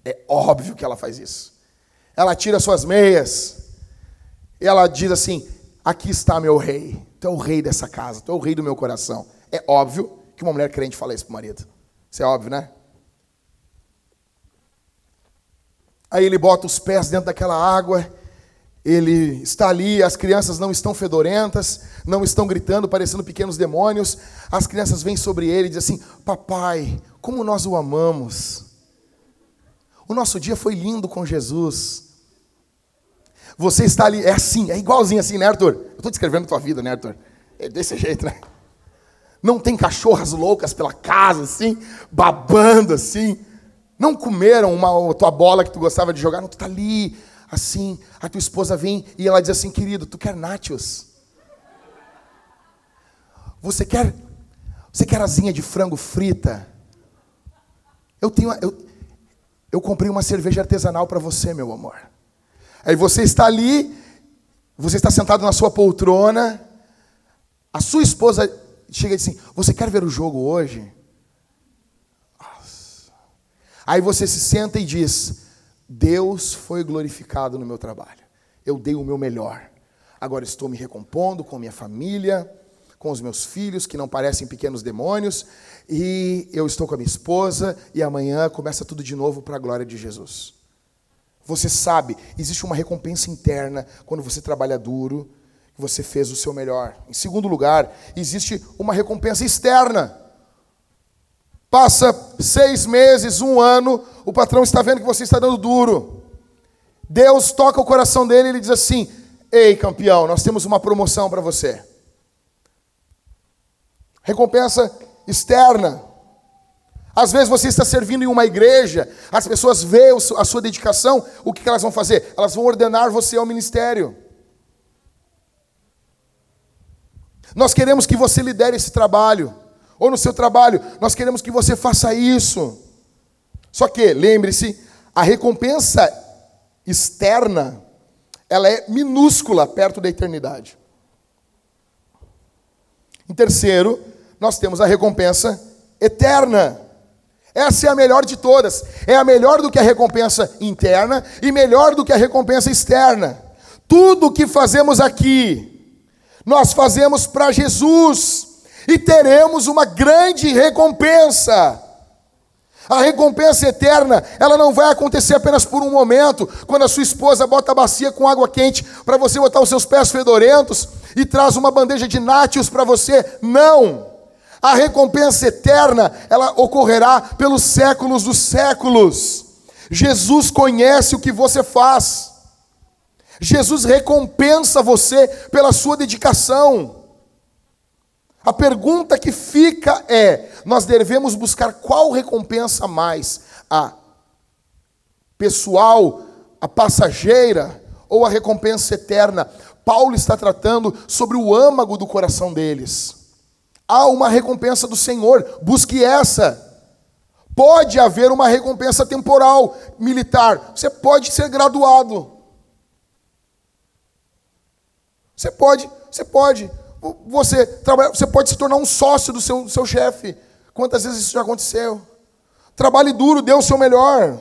É óbvio que ela faz isso. Ela tira suas meias. E ela diz assim: Aqui está meu rei. Tu é o rei dessa casa. Tu é o rei do meu coração. É óbvio que uma mulher crente fala isso pro marido. Isso é óbvio, né? Aí ele bota os pés dentro daquela água. Ele está ali, as crianças não estão fedorentas, não estão gritando, parecendo pequenos demônios. As crianças vêm sobre ele e dizem assim: Papai, como nós o amamos. O nosso dia foi lindo com Jesus. Você está ali, é assim, é igualzinho assim, né, Arthur? Eu estou descrevendo a tua vida, né, Arthur? É desse jeito, né? Não tem cachorras loucas pela casa, assim, babando, assim. Não comeram uma, a tua bola que tu gostava de jogar, não, tu está ali, assim. A tua esposa vem e ela diz assim, querido, tu quer nachos? Você quer, você quer asinha de frango frita? Eu tenho, eu, eu comprei uma cerveja artesanal para você, meu amor. Aí você está ali, você está sentado na sua poltrona, a sua esposa chega e diz assim: Você quer ver o jogo hoje? Aí você se senta e diz: Deus foi glorificado no meu trabalho. Eu dei o meu melhor. Agora estou me recompondo com minha família com os meus filhos, que não parecem pequenos demônios, e eu estou com a minha esposa, e amanhã começa tudo de novo para a glória de Jesus. Você sabe, existe uma recompensa interna quando você trabalha duro, você fez o seu melhor. Em segundo lugar, existe uma recompensa externa. Passa seis meses, um ano, o patrão está vendo que você está dando duro. Deus toca o coração dele e ele diz assim: Ei, campeão, nós temos uma promoção para você. Recompensa externa. Às vezes você está servindo em uma igreja, as pessoas veem a sua dedicação, o que elas vão fazer? Elas vão ordenar você ao ministério. Nós queremos que você lidere esse trabalho, ou no seu trabalho, nós queremos que você faça isso. Só que, lembre-se, a recompensa externa, ela é minúscula perto da eternidade. Em terceiro, nós temos a recompensa eterna. Essa é a melhor de todas. É a melhor do que a recompensa interna e melhor do que a recompensa externa. Tudo o que fazemos aqui, nós fazemos para Jesus e teremos uma grande recompensa. A recompensa eterna, ela não vai acontecer apenas por um momento, quando a sua esposa bota a bacia com água quente para você botar os seus pés fedorentos e traz uma bandeja de nátios para você. Não! A recompensa eterna, ela ocorrerá pelos séculos dos séculos. Jesus conhece o que você faz. Jesus recompensa você pela sua dedicação. A pergunta que fica é: nós devemos buscar qual recompensa mais? A pessoal, a passageira ou a recompensa eterna? Paulo está tratando sobre o âmago do coração deles. Há uma recompensa do Senhor, busque essa. Pode haver uma recompensa temporal, militar. Você pode ser graduado. Você pode, você pode. Você, trabalha, você pode se tornar um sócio do seu, do seu chefe. Quantas vezes isso já aconteceu? Trabalhe duro, dê o seu melhor.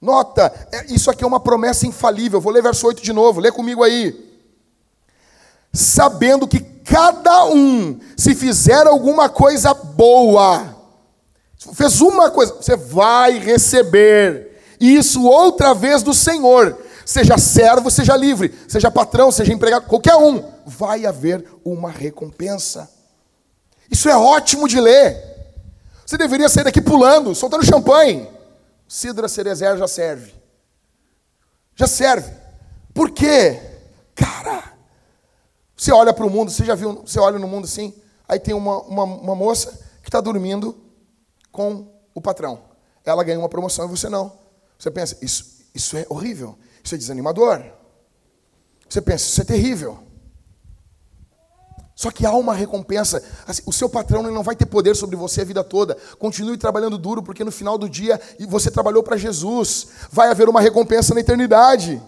Nota, é, isso aqui é uma promessa infalível. Vou ler verso 8 de novo, lê comigo aí. Sabendo que cada um, se fizer alguma coisa boa, fez uma coisa, você vai receber isso outra vez do Senhor. Seja servo, seja livre, seja patrão, seja empregado, qualquer um, vai haver uma recompensa. Isso é ótimo de ler. Você deveria sair daqui pulando, soltando champanhe. Cidra Cerezer já serve. Já serve. Por quê? Cara, você olha para o mundo, você já viu, você olha no mundo assim, aí tem uma, uma, uma moça que está dormindo com o patrão. Ela ganha uma promoção e você não. Você pensa, isso, isso é horrível, isso é desanimador. Você pensa, isso é terrível. Só que há uma recompensa. Assim, o seu patrão não vai ter poder sobre você a vida toda. Continue trabalhando duro, porque no final do dia você trabalhou para Jesus. Vai haver uma recompensa na eternidade.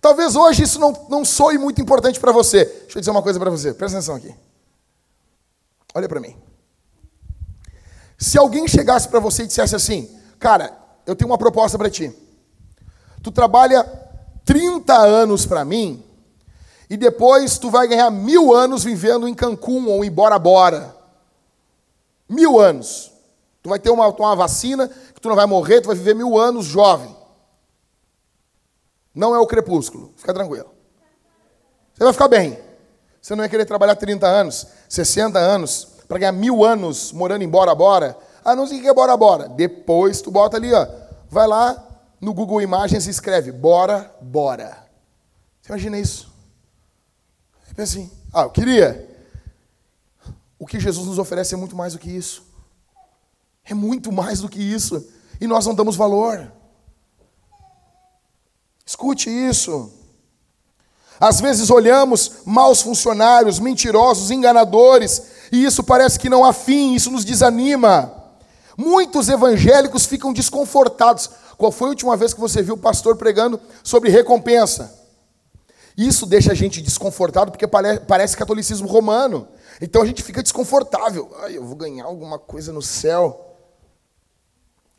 Talvez hoje isso não, não soe muito importante para você. Deixa eu dizer uma coisa para você. Presta atenção aqui. Olha para mim. Se alguém chegasse para você e dissesse assim: Cara, eu tenho uma proposta para ti. Tu trabalha 30 anos para mim e depois tu vai ganhar mil anos vivendo em Cancún ou em Bora Bora. Mil anos. Tu vai ter uma, uma vacina que tu não vai morrer, tu vai viver mil anos jovem. Não é o crepúsculo, fica tranquilo. Você vai ficar bem. Você não vai querer trabalhar 30 anos, 60 anos, para ganhar mil anos morando em Bora Bora. Ah, não sei o que é Bora Bora. Depois tu bota ali, ó. Vai lá no Google Imagens e escreve Bora Bora. Você imagina isso? Você pensa assim, ah, eu queria. O que Jesus nos oferece é muito mais do que isso. É muito mais do que isso. E nós não damos valor. Escute isso. Às vezes olhamos maus funcionários, mentirosos, enganadores, e isso parece que não há fim, isso nos desanima. Muitos evangélicos ficam desconfortados. Qual foi a última vez que você viu o pastor pregando sobre recompensa? Isso deixa a gente desconfortado porque parece catolicismo romano. Então a gente fica desconfortável. Ai, eu vou ganhar alguma coisa no céu.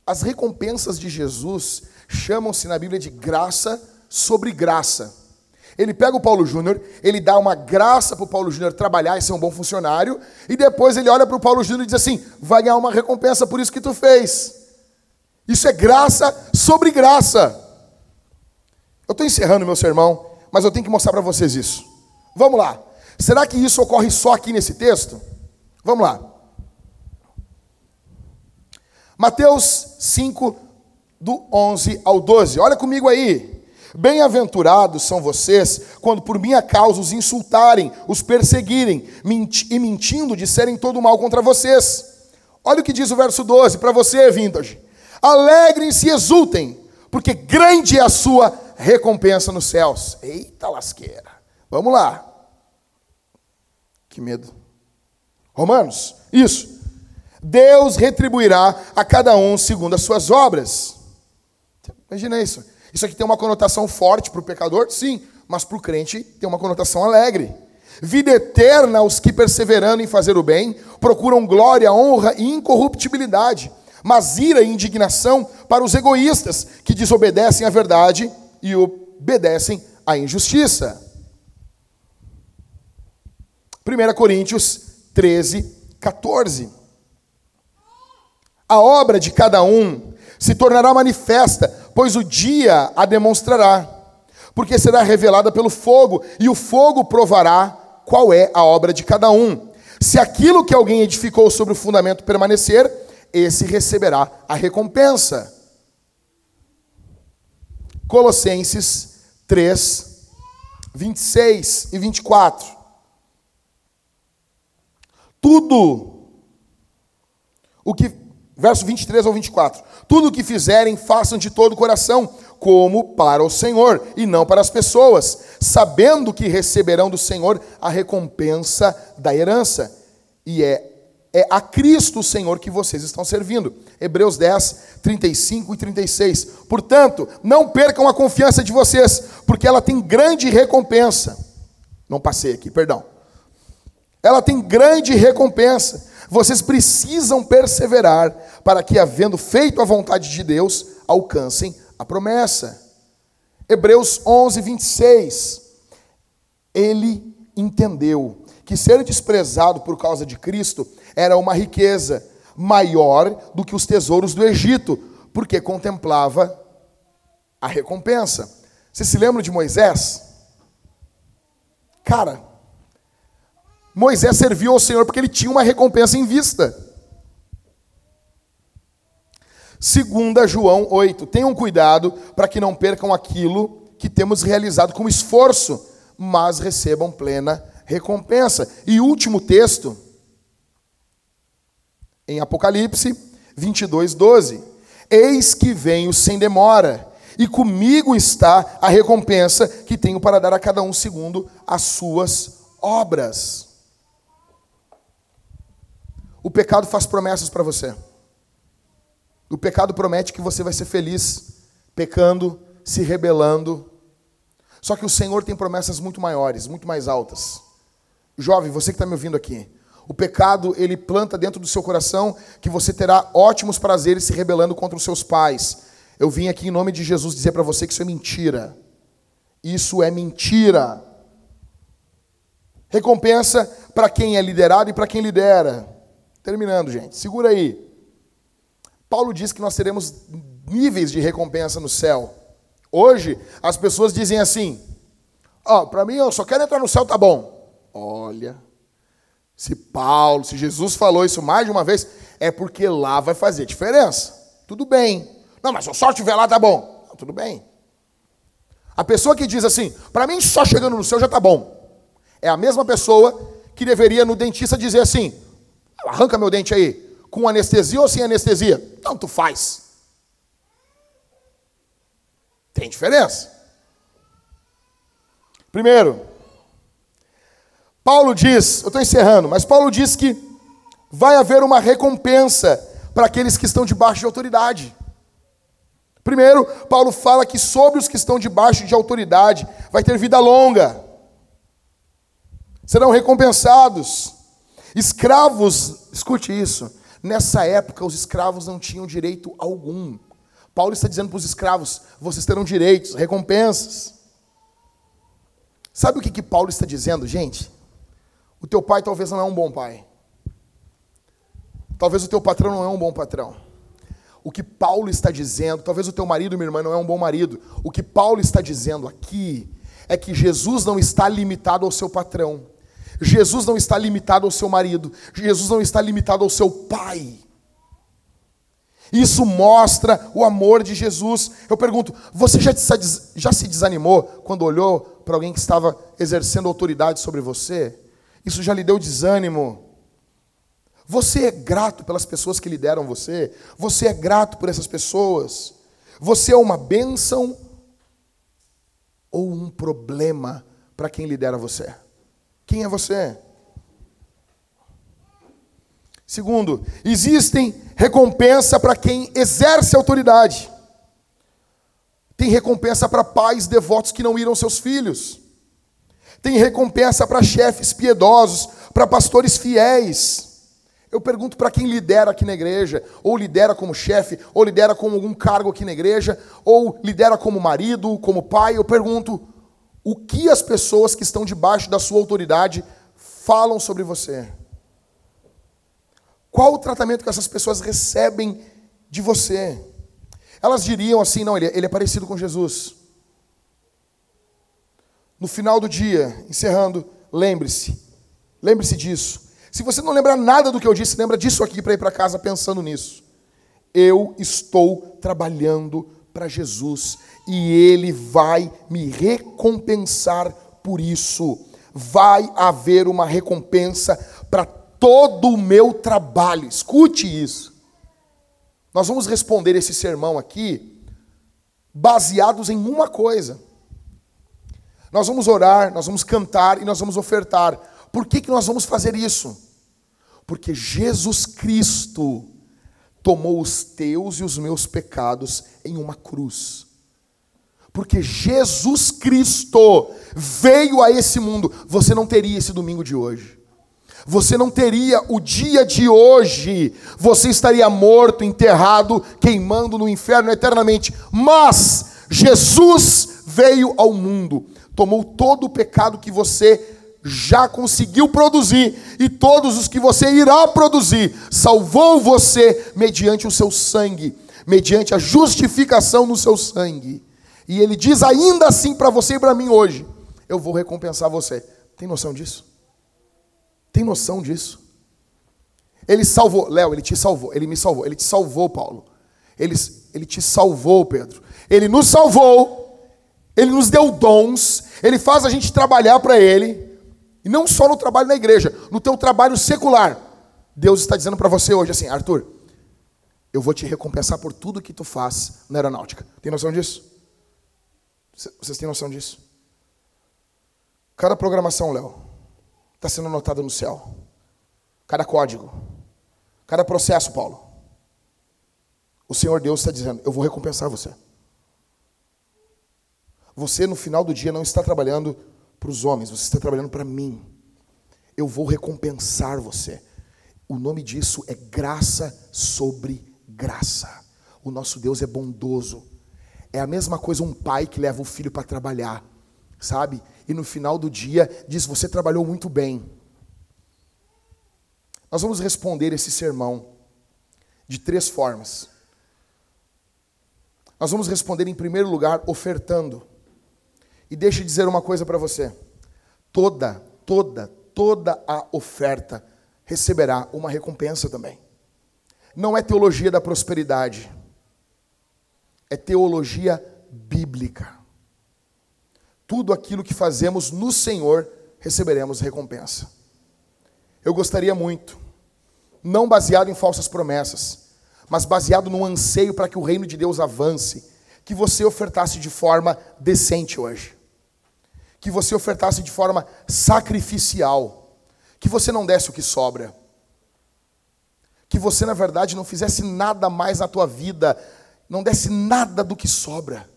As recompensas de Jesus chamam-se na Bíblia de graça sobre graça. Ele pega o Paulo Júnior, ele dá uma graça para o Paulo Júnior trabalhar e ser um bom funcionário, e depois ele olha para o Paulo Júnior e diz assim: vai ganhar uma recompensa por isso que tu fez. Isso é graça sobre graça. Eu estou encerrando meu sermão mas eu tenho que mostrar para vocês isso. Vamos lá. Será que isso ocorre só aqui nesse texto? Vamos lá. Mateus 5, do 11 ao 12. Olha comigo aí. Bem-aventurados são vocês quando por minha causa os insultarem, os perseguirem e mentindo disserem todo mal contra vocês. Olha o que diz o verso 12 para você, Vintage. Alegrem-se e exultem, porque grande é a sua recompensa nos céus. Eita lasqueira. Vamos lá. Que medo. Romanos, isso. Deus retribuirá a cada um segundo as suas obras. Imagina isso. Isso aqui tem uma conotação forte para o pecador? Sim, mas para o crente tem uma conotação alegre. Vida eterna aos que, perseverando em fazer o bem, procuram glória, honra e incorruptibilidade, mas ira e indignação para os egoístas que desobedecem à verdade e obedecem à injustiça. 1 Coríntios 13, 14. A obra de cada um se tornará manifesta, pois o dia a demonstrará, porque será revelada pelo fogo, e o fogo provará qual é a obra de cada um. Se aquilo que alguém edificou sobre o fundamento permanecer, esse receberá a recompensa. Colossenses 3, 26 e 24. Tudo o que, verso 23 ou 24: Tudo o que fizerem, façam de todo o coração, como para o Senhor e não para as pessoas, sabendo que receberão do Senhor a recompensa da herança. E é é a Cristo o Senhor que vocês estão servindo. Hebreus 10, 35 e 36. Portanto, não percam a confiança de vocês, porque ela tem grande recompensa. Não passei aqui, perdão. Ela tem grande recompensa. Vocês precisam perseverar para que, havendo feito a vontade de Deus, alcancem a promessa. Hebreus 11, 26. Ele entendeu que ser desprezado por causa de Cristo era uma riqueza maior do que os tesouros do Egito, porque contemplava a recompensa. Você se lembra de Moisés? Cara, Moisés serviu ao Senhor porque ele tinha uma recompensa em vista. Segunda João 8. Tenham cuidado para que não percam aquilo que temos realizado com esforço, mas recebam plena recompensa. E último texto, em Apocalipse 22, 12: Eis que venho sem demora, e comigo está a recompensa que tenho para dar a cada um segundo as suas obras. O pecado faz promessas para você. O pecado promete que você vai ser feliz pecando, se rebelando. Só que o Senhor tem promessas muito maiores, muito mais altas. Jovem, você que está me ouvindo aqui, o pecado ele planta dentro do seu coração que você terá ótimos prazeres se rebelando contra os seus pais. Eu vim aqui em nome de Jesus dizer para você que isso é mentira. Isso é mentira. Recompensa para quem é liderado e para quem lidera. Terminando, gente. Segura aí. Paulo diz que nós teremos níveis de recompensa no céu. Hoje, as pessoas dizem assim: Ó, oh, para mim eu só quero entrar no céu, tá bom. Olha, se Paulo, se Jesus falou isso mais de uma vez, é porque lá vai fazer diferença. Tudo bem. Não, mas se eu só estiver lá, tá bom. Tudo bem. A pessoa que diz assim, para mim só chegando no céu já tá bom. É a mesma pessoa que deveria no dentista dizer assim: arranca meu dente aí, com anestesia ou sem anestesia? Tanto faz. Tem diferença. Primeiro, Paulo diz, eu estou encerrando, mas Paulo diz que vai haver uma recompensa para aqueles que estão debaixo de autoridade. Primeiro, Paulo fala que sobre os que estão debaixo de autoridade vai ter vida longa, serão recompensados. Escravos, escute isso, nessa época os escravos não tinham direito algum. Paulo está dizendo para os escravos: vocês terão direitos, recompensas. Sabe o que, que Paulo está dizendo, gente? O teu pai talvez não é um bom pai. Talvez o teu patrão não é um bom patrão. O que Paulo está dizendo, talvez o teu marido, minha irmã, não é um bom marido. O que Paulo está dizendo aqui é que Jesus não está limitado ao seu patrão. Jesus não está limitado ao seu marido. Jesus não está limitado ao seu pai. Isso mostra o amor de Jesus. Eu pergunto, você já, já se desanimou quando olhou para alguém que estava exercendo autoridade sobre você? Isso já lhe deu desânimo. Você é grato pelas pessoas que lideram você? Você é grato por essas pessoas? Você é uma bênção ou um problema para quem lidera você? Quem é você? Segundo, existem recompensa para quem exerce autoridade. Tem recompensa para pais devotos que não iram seus filhos. Tem recompensa para chefes piedosos, para pastores fiéis. Eu pergunto para quem lidera aqui na igreja, ou lidera como chefe, ou lidera com algum cargo aqui na igreja, ou lidera como marido, como pai, eu pergunto: o que as pessoas que estão debaixo da sua autoridade falam sobre você? Qual o tratamento que essas pessoas recebem de você? Elas diriam assim: não, ele, ele é parecido com Jesus. No final do dia, encerrando, lembre-se, lembre-se disso. Se você não lembrar nada do que eu disse, lembra disso aqui para ir para casa pensando nisso. Eu estou trabalhando para Jesus e Ele vai me recompensar por isso. Vai haver uma recompensa para todo o meu trabalho. Escute isso. Nós vamos responder esse sermão aqui baseados em uma coisa. Nós vamos orar, nós vamos cantar e nós vamos ofertar. Por que, que nós vamos fazer isso? Porque Jesus Cristo tomou os teus e os meus pecados em uma cruz. Porque Jesus Cristo veio a esse mundo, você não teria esse domingo de hoje. Você não teria o dia de hoje. Você estaria morto, enterrado, queimando no inferno eternamente. Mas Jesus veio ao mundo, tomou todo o pecado que você já conseguiu produzir e todos os que você irá produzir, salvou você mediante o seu sangue, mediante a justificação no seu sangue. E ele diz ainda assim para você e para mim hoje: eu vou recompensar você. Tem noção disso? Tem noção disso? Ele salvou, Léo, ele te salvou, ele me salvou, ele te salvou, Paulo. Ele, ele te salvou, Pedro. Ele nos salvou, ele nos deu dons, ele faz a gente trabalhar para ele. E não só no trabalho na igreja, no teu trabalho secular. Deus está dizendo para você hoje assim, Arthur, eu vou te recompensar por tudo que tu faz na aeronáutica. Tem noção disso? Vocês têm noção disso? Cada programação, Léo, está sendo anotada no céu. Cada código. Cada processo, Paulo. O Senhor Deus está dizendo: Eu vou recompensar você. Você, no final do dia, não está trabalhando para os homens, você está trabalhando para mim. Eu vou recompensar você. O nome disso é graça sobre graça. O nosso Deus é bondoso. É a mesma coisa um pai que leva o filho para trabalhar, sabe? E no final do dia diz: Você trabalhou muito bem. Nós vamos responder esse sermão de três formas. Nós vamos responder, em primeiro lugar, ofertando. E deixa eu dizer uma coisa para você: toda, toda, toda a oferta receberá uma recompensa também. Não é teologia da prosperidade, é teologia bíblica. Tudo aquilo que fazemos no Senhor receberemos recompensa. Eu gostaria muito, não baseado em falsas promessas, mas baseado no anseio para que o reino de Deus avance, que você ofertasse de forma decente hoje que você ofertasse de forma sacrificial, que você não desse o que sobra, que você, na verdade, não fizesse nada mais na tua vida, não desse nada do que sobra,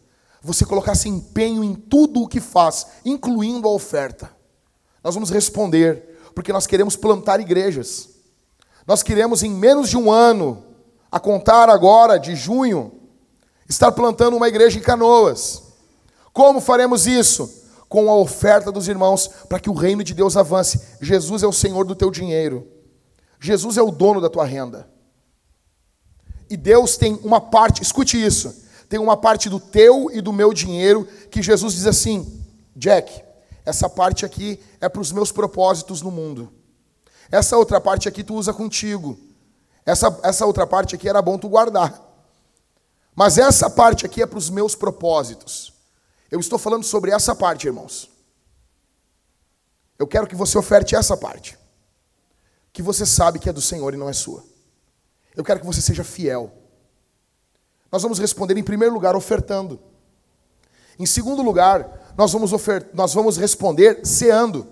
você colocasse empenho em tudo o que faz, incluindo a oferta. Nós vamos responder, porque nós queremos plantar igrejas. Nós queremos, em menos de um ano, a contar agora de junho, estar plantando uma igreja em canoas. Como faremos isso? Com a oferta dos irmãos, para que o reino de Deus avance. Jesus é o Senhor do teu dinheiro. Jesus é o dono da tua renda. E Deus tem uma parte, escute isso, tem uma parte do teu e do meu dinheiro que Jesus diz assim: Jack, essa parte aqui é para os meus propósitos no mundo. Essa outra parte aqui tu usa contigo. Essa, essa outra parte aqui era bom tu guardar. Mas essa parte aqui é para os meus propósitos. Eu estou falando sobre essa parte, irmãos. Eu quero que você oferte essa parte, que você sabe que é do Senhor e não é sua. Eu quero que você seja fiel. Nós vamos responder em primeiro lugar ofertando. Em segundo lugar, nós vamos, nós vamos responder ceando.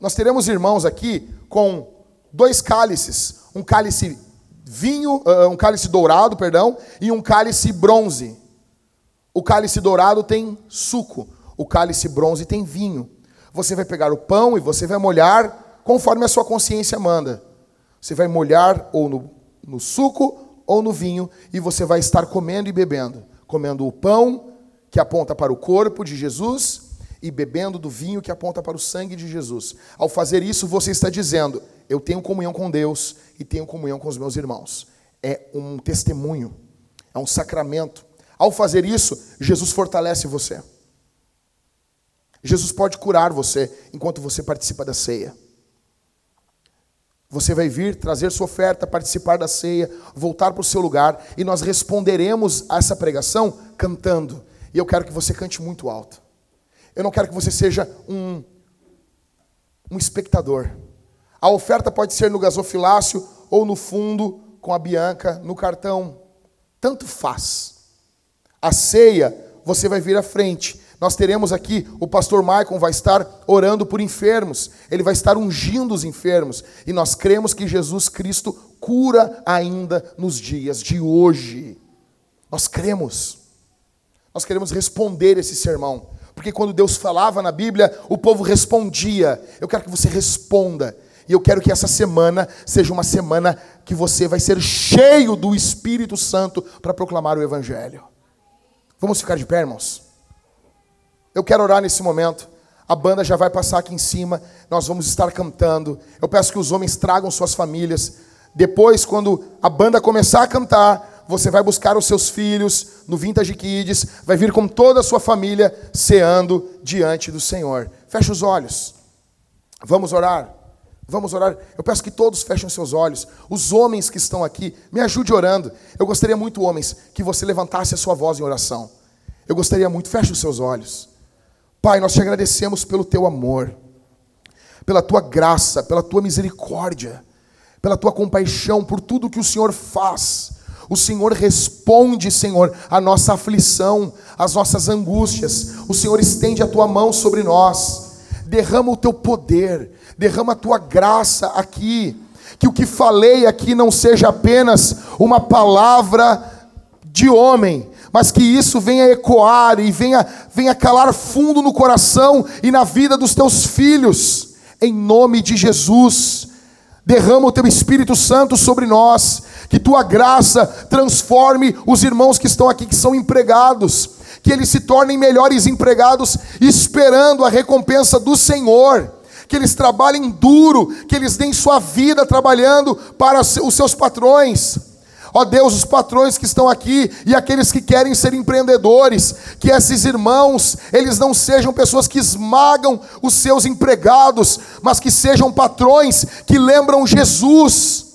Nós teremos irmãos aqui com dois cálices, um cálice vinho, uh, um cálice dourado, perdão, e um cálice bronze. O cálice dourado tem suco, o cálice bronze tem vinho. Você vai pegar o pão e você vai molhar conforme a sua consciência manda. Você vai molhar ou no, no suco ou no vinho e você vai estar comendo e bebendo. Comendo o pão que aponta para o corpo de Jesus e bebendo do vinho que aponta para o sangue de Jesus. Ao fazer isso, você está dizendo: Eu tenho comunhão com Deus e tenho comunhão com os meus irmãos. É um testemunho, é um sacramento ao fazer isso, Jesus fortalece você. Jesus pode curar você enquanto você participa da ceia. Você vai vir, trazer sua oferta, participar da ceia, voltar para o seu lugar e nós responderemos a essa pregação cantando. E eu quero que você cante muito alto. Eu não quero que você seja um, um espectador. A oferta pode ser no gasofilácio ou no fundo com a Bianca, no cartão. Tanto faz. A ceia, você vai vir à frente. Nós teremos aqui, o pastor Maicon vai estar orando por enfermos, ele vai estar ungindo os enfermos, e nós cremos que Jesus Cristo cura ainda nos dias de hoje. Nós cremos. Nós queremos responder esse sermão, porque quando Deus falava na Bíblia, o povo respondia. Eu quero que você responda. E eu quero que essa semana seja uma semana que você vai ser cheio do Espírito Santo para proclamar o Evangelho. Vamos ficar de pé, irmãos? Eu quero orar nesse momento. A banda já vai passar aqui em cima. Nós vamos estar cantando. Eu peço que os homens tragam suas famílias. Depois, quando a banda começar a cantar, você vai buscar os seus filhos no Vintage Kids, vai vir com toda a sua família ceando diante do Senhor. Feche os olhos. Vamos orar. Vamos orar. Eu peço que todos fechem seus olhos. Os homens que estão aqui, me ajude orando. Eu gostaria muito, homens, que você levantasse a sua voz em oração. Eu gostaria muito, feche os seus olhos. Pai, nós te agradecemos pelo teu amor, pela tua graça, pela tua misericórdia, pela tua compaixão, por tudo que o Senhor faz. O Senhor responde, Senhor, a nossa aflição, as nossas angústias. O Senhor estende a tua mão sobre nós. Derrama o teu poder, derrama a tua graça aqui. Que o que falei aqui não seja apenas uma palavra de homem, mas que isso venha ecoar e venha, venha calar fundo no coração e na vida dos teus filhos, em nome de Jesus. Derrama o teu Espírito Santo sobre nós, que tua graça transforme os irmãos que estão aqui, que são empregados, que eles se tornem melhores empregados, esperando a recompensa do Senhor que eles trabalhem duro, que eles deem sua vida trabalhando para os seus patrões. Ó Deus, os patrões que estão aqui e aqueles que querem ser empreendedores, que esses irmãos, eles não sejam pessoas que esmagam os seus empregados, mas que sejam patrões que lembram Jesus,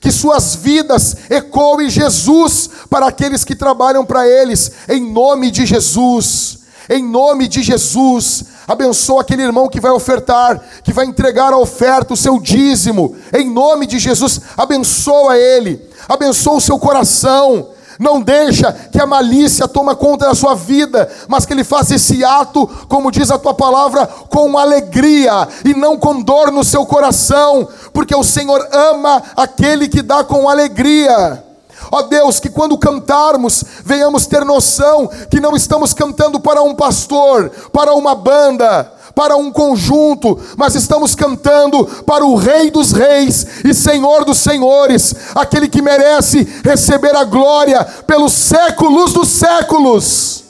que suas vidas ecoem Jesus para aqueles que trabalham para eles, em nome de Jesus. Em nome de Jesus, abençoa aquele irmão que vai ofertar, que vai entregar a oferta, o seu dízimo. Em nome de Jesus, abençoa ele abençoa o seu coração. Não deixa que a malícia toma conta da sua vida, mas que ele faça esse ato, como diz a tua palavra, com alegria e não com dor no seu coração, porque o Senhor ama aquele que dá com alegria. Ó Deus, que quando cantarmos, venhamos ter noção que não estamos cantando para um pastor, para uma banda, para um conjunto, mas estamos cantando para o Rei dos Reis e Senhor dos Senhores, aquele que merece receber a glória pelos séculos dos séculos.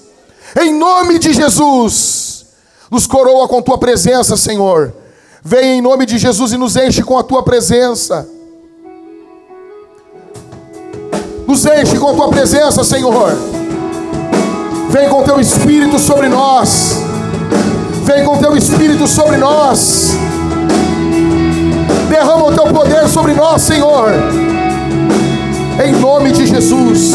Em nome de Jesus, nos coroa com tua presença, Senhor. Vem em nome de Jesus e nos enche com a tua presença. Nos enche com a tua presença, Senhor. Vem com teu espírito sobre nós. Vem com teu espírito sobre nós. Derrama o teu poder sobre nós, Senhor. Em nome de Jesus.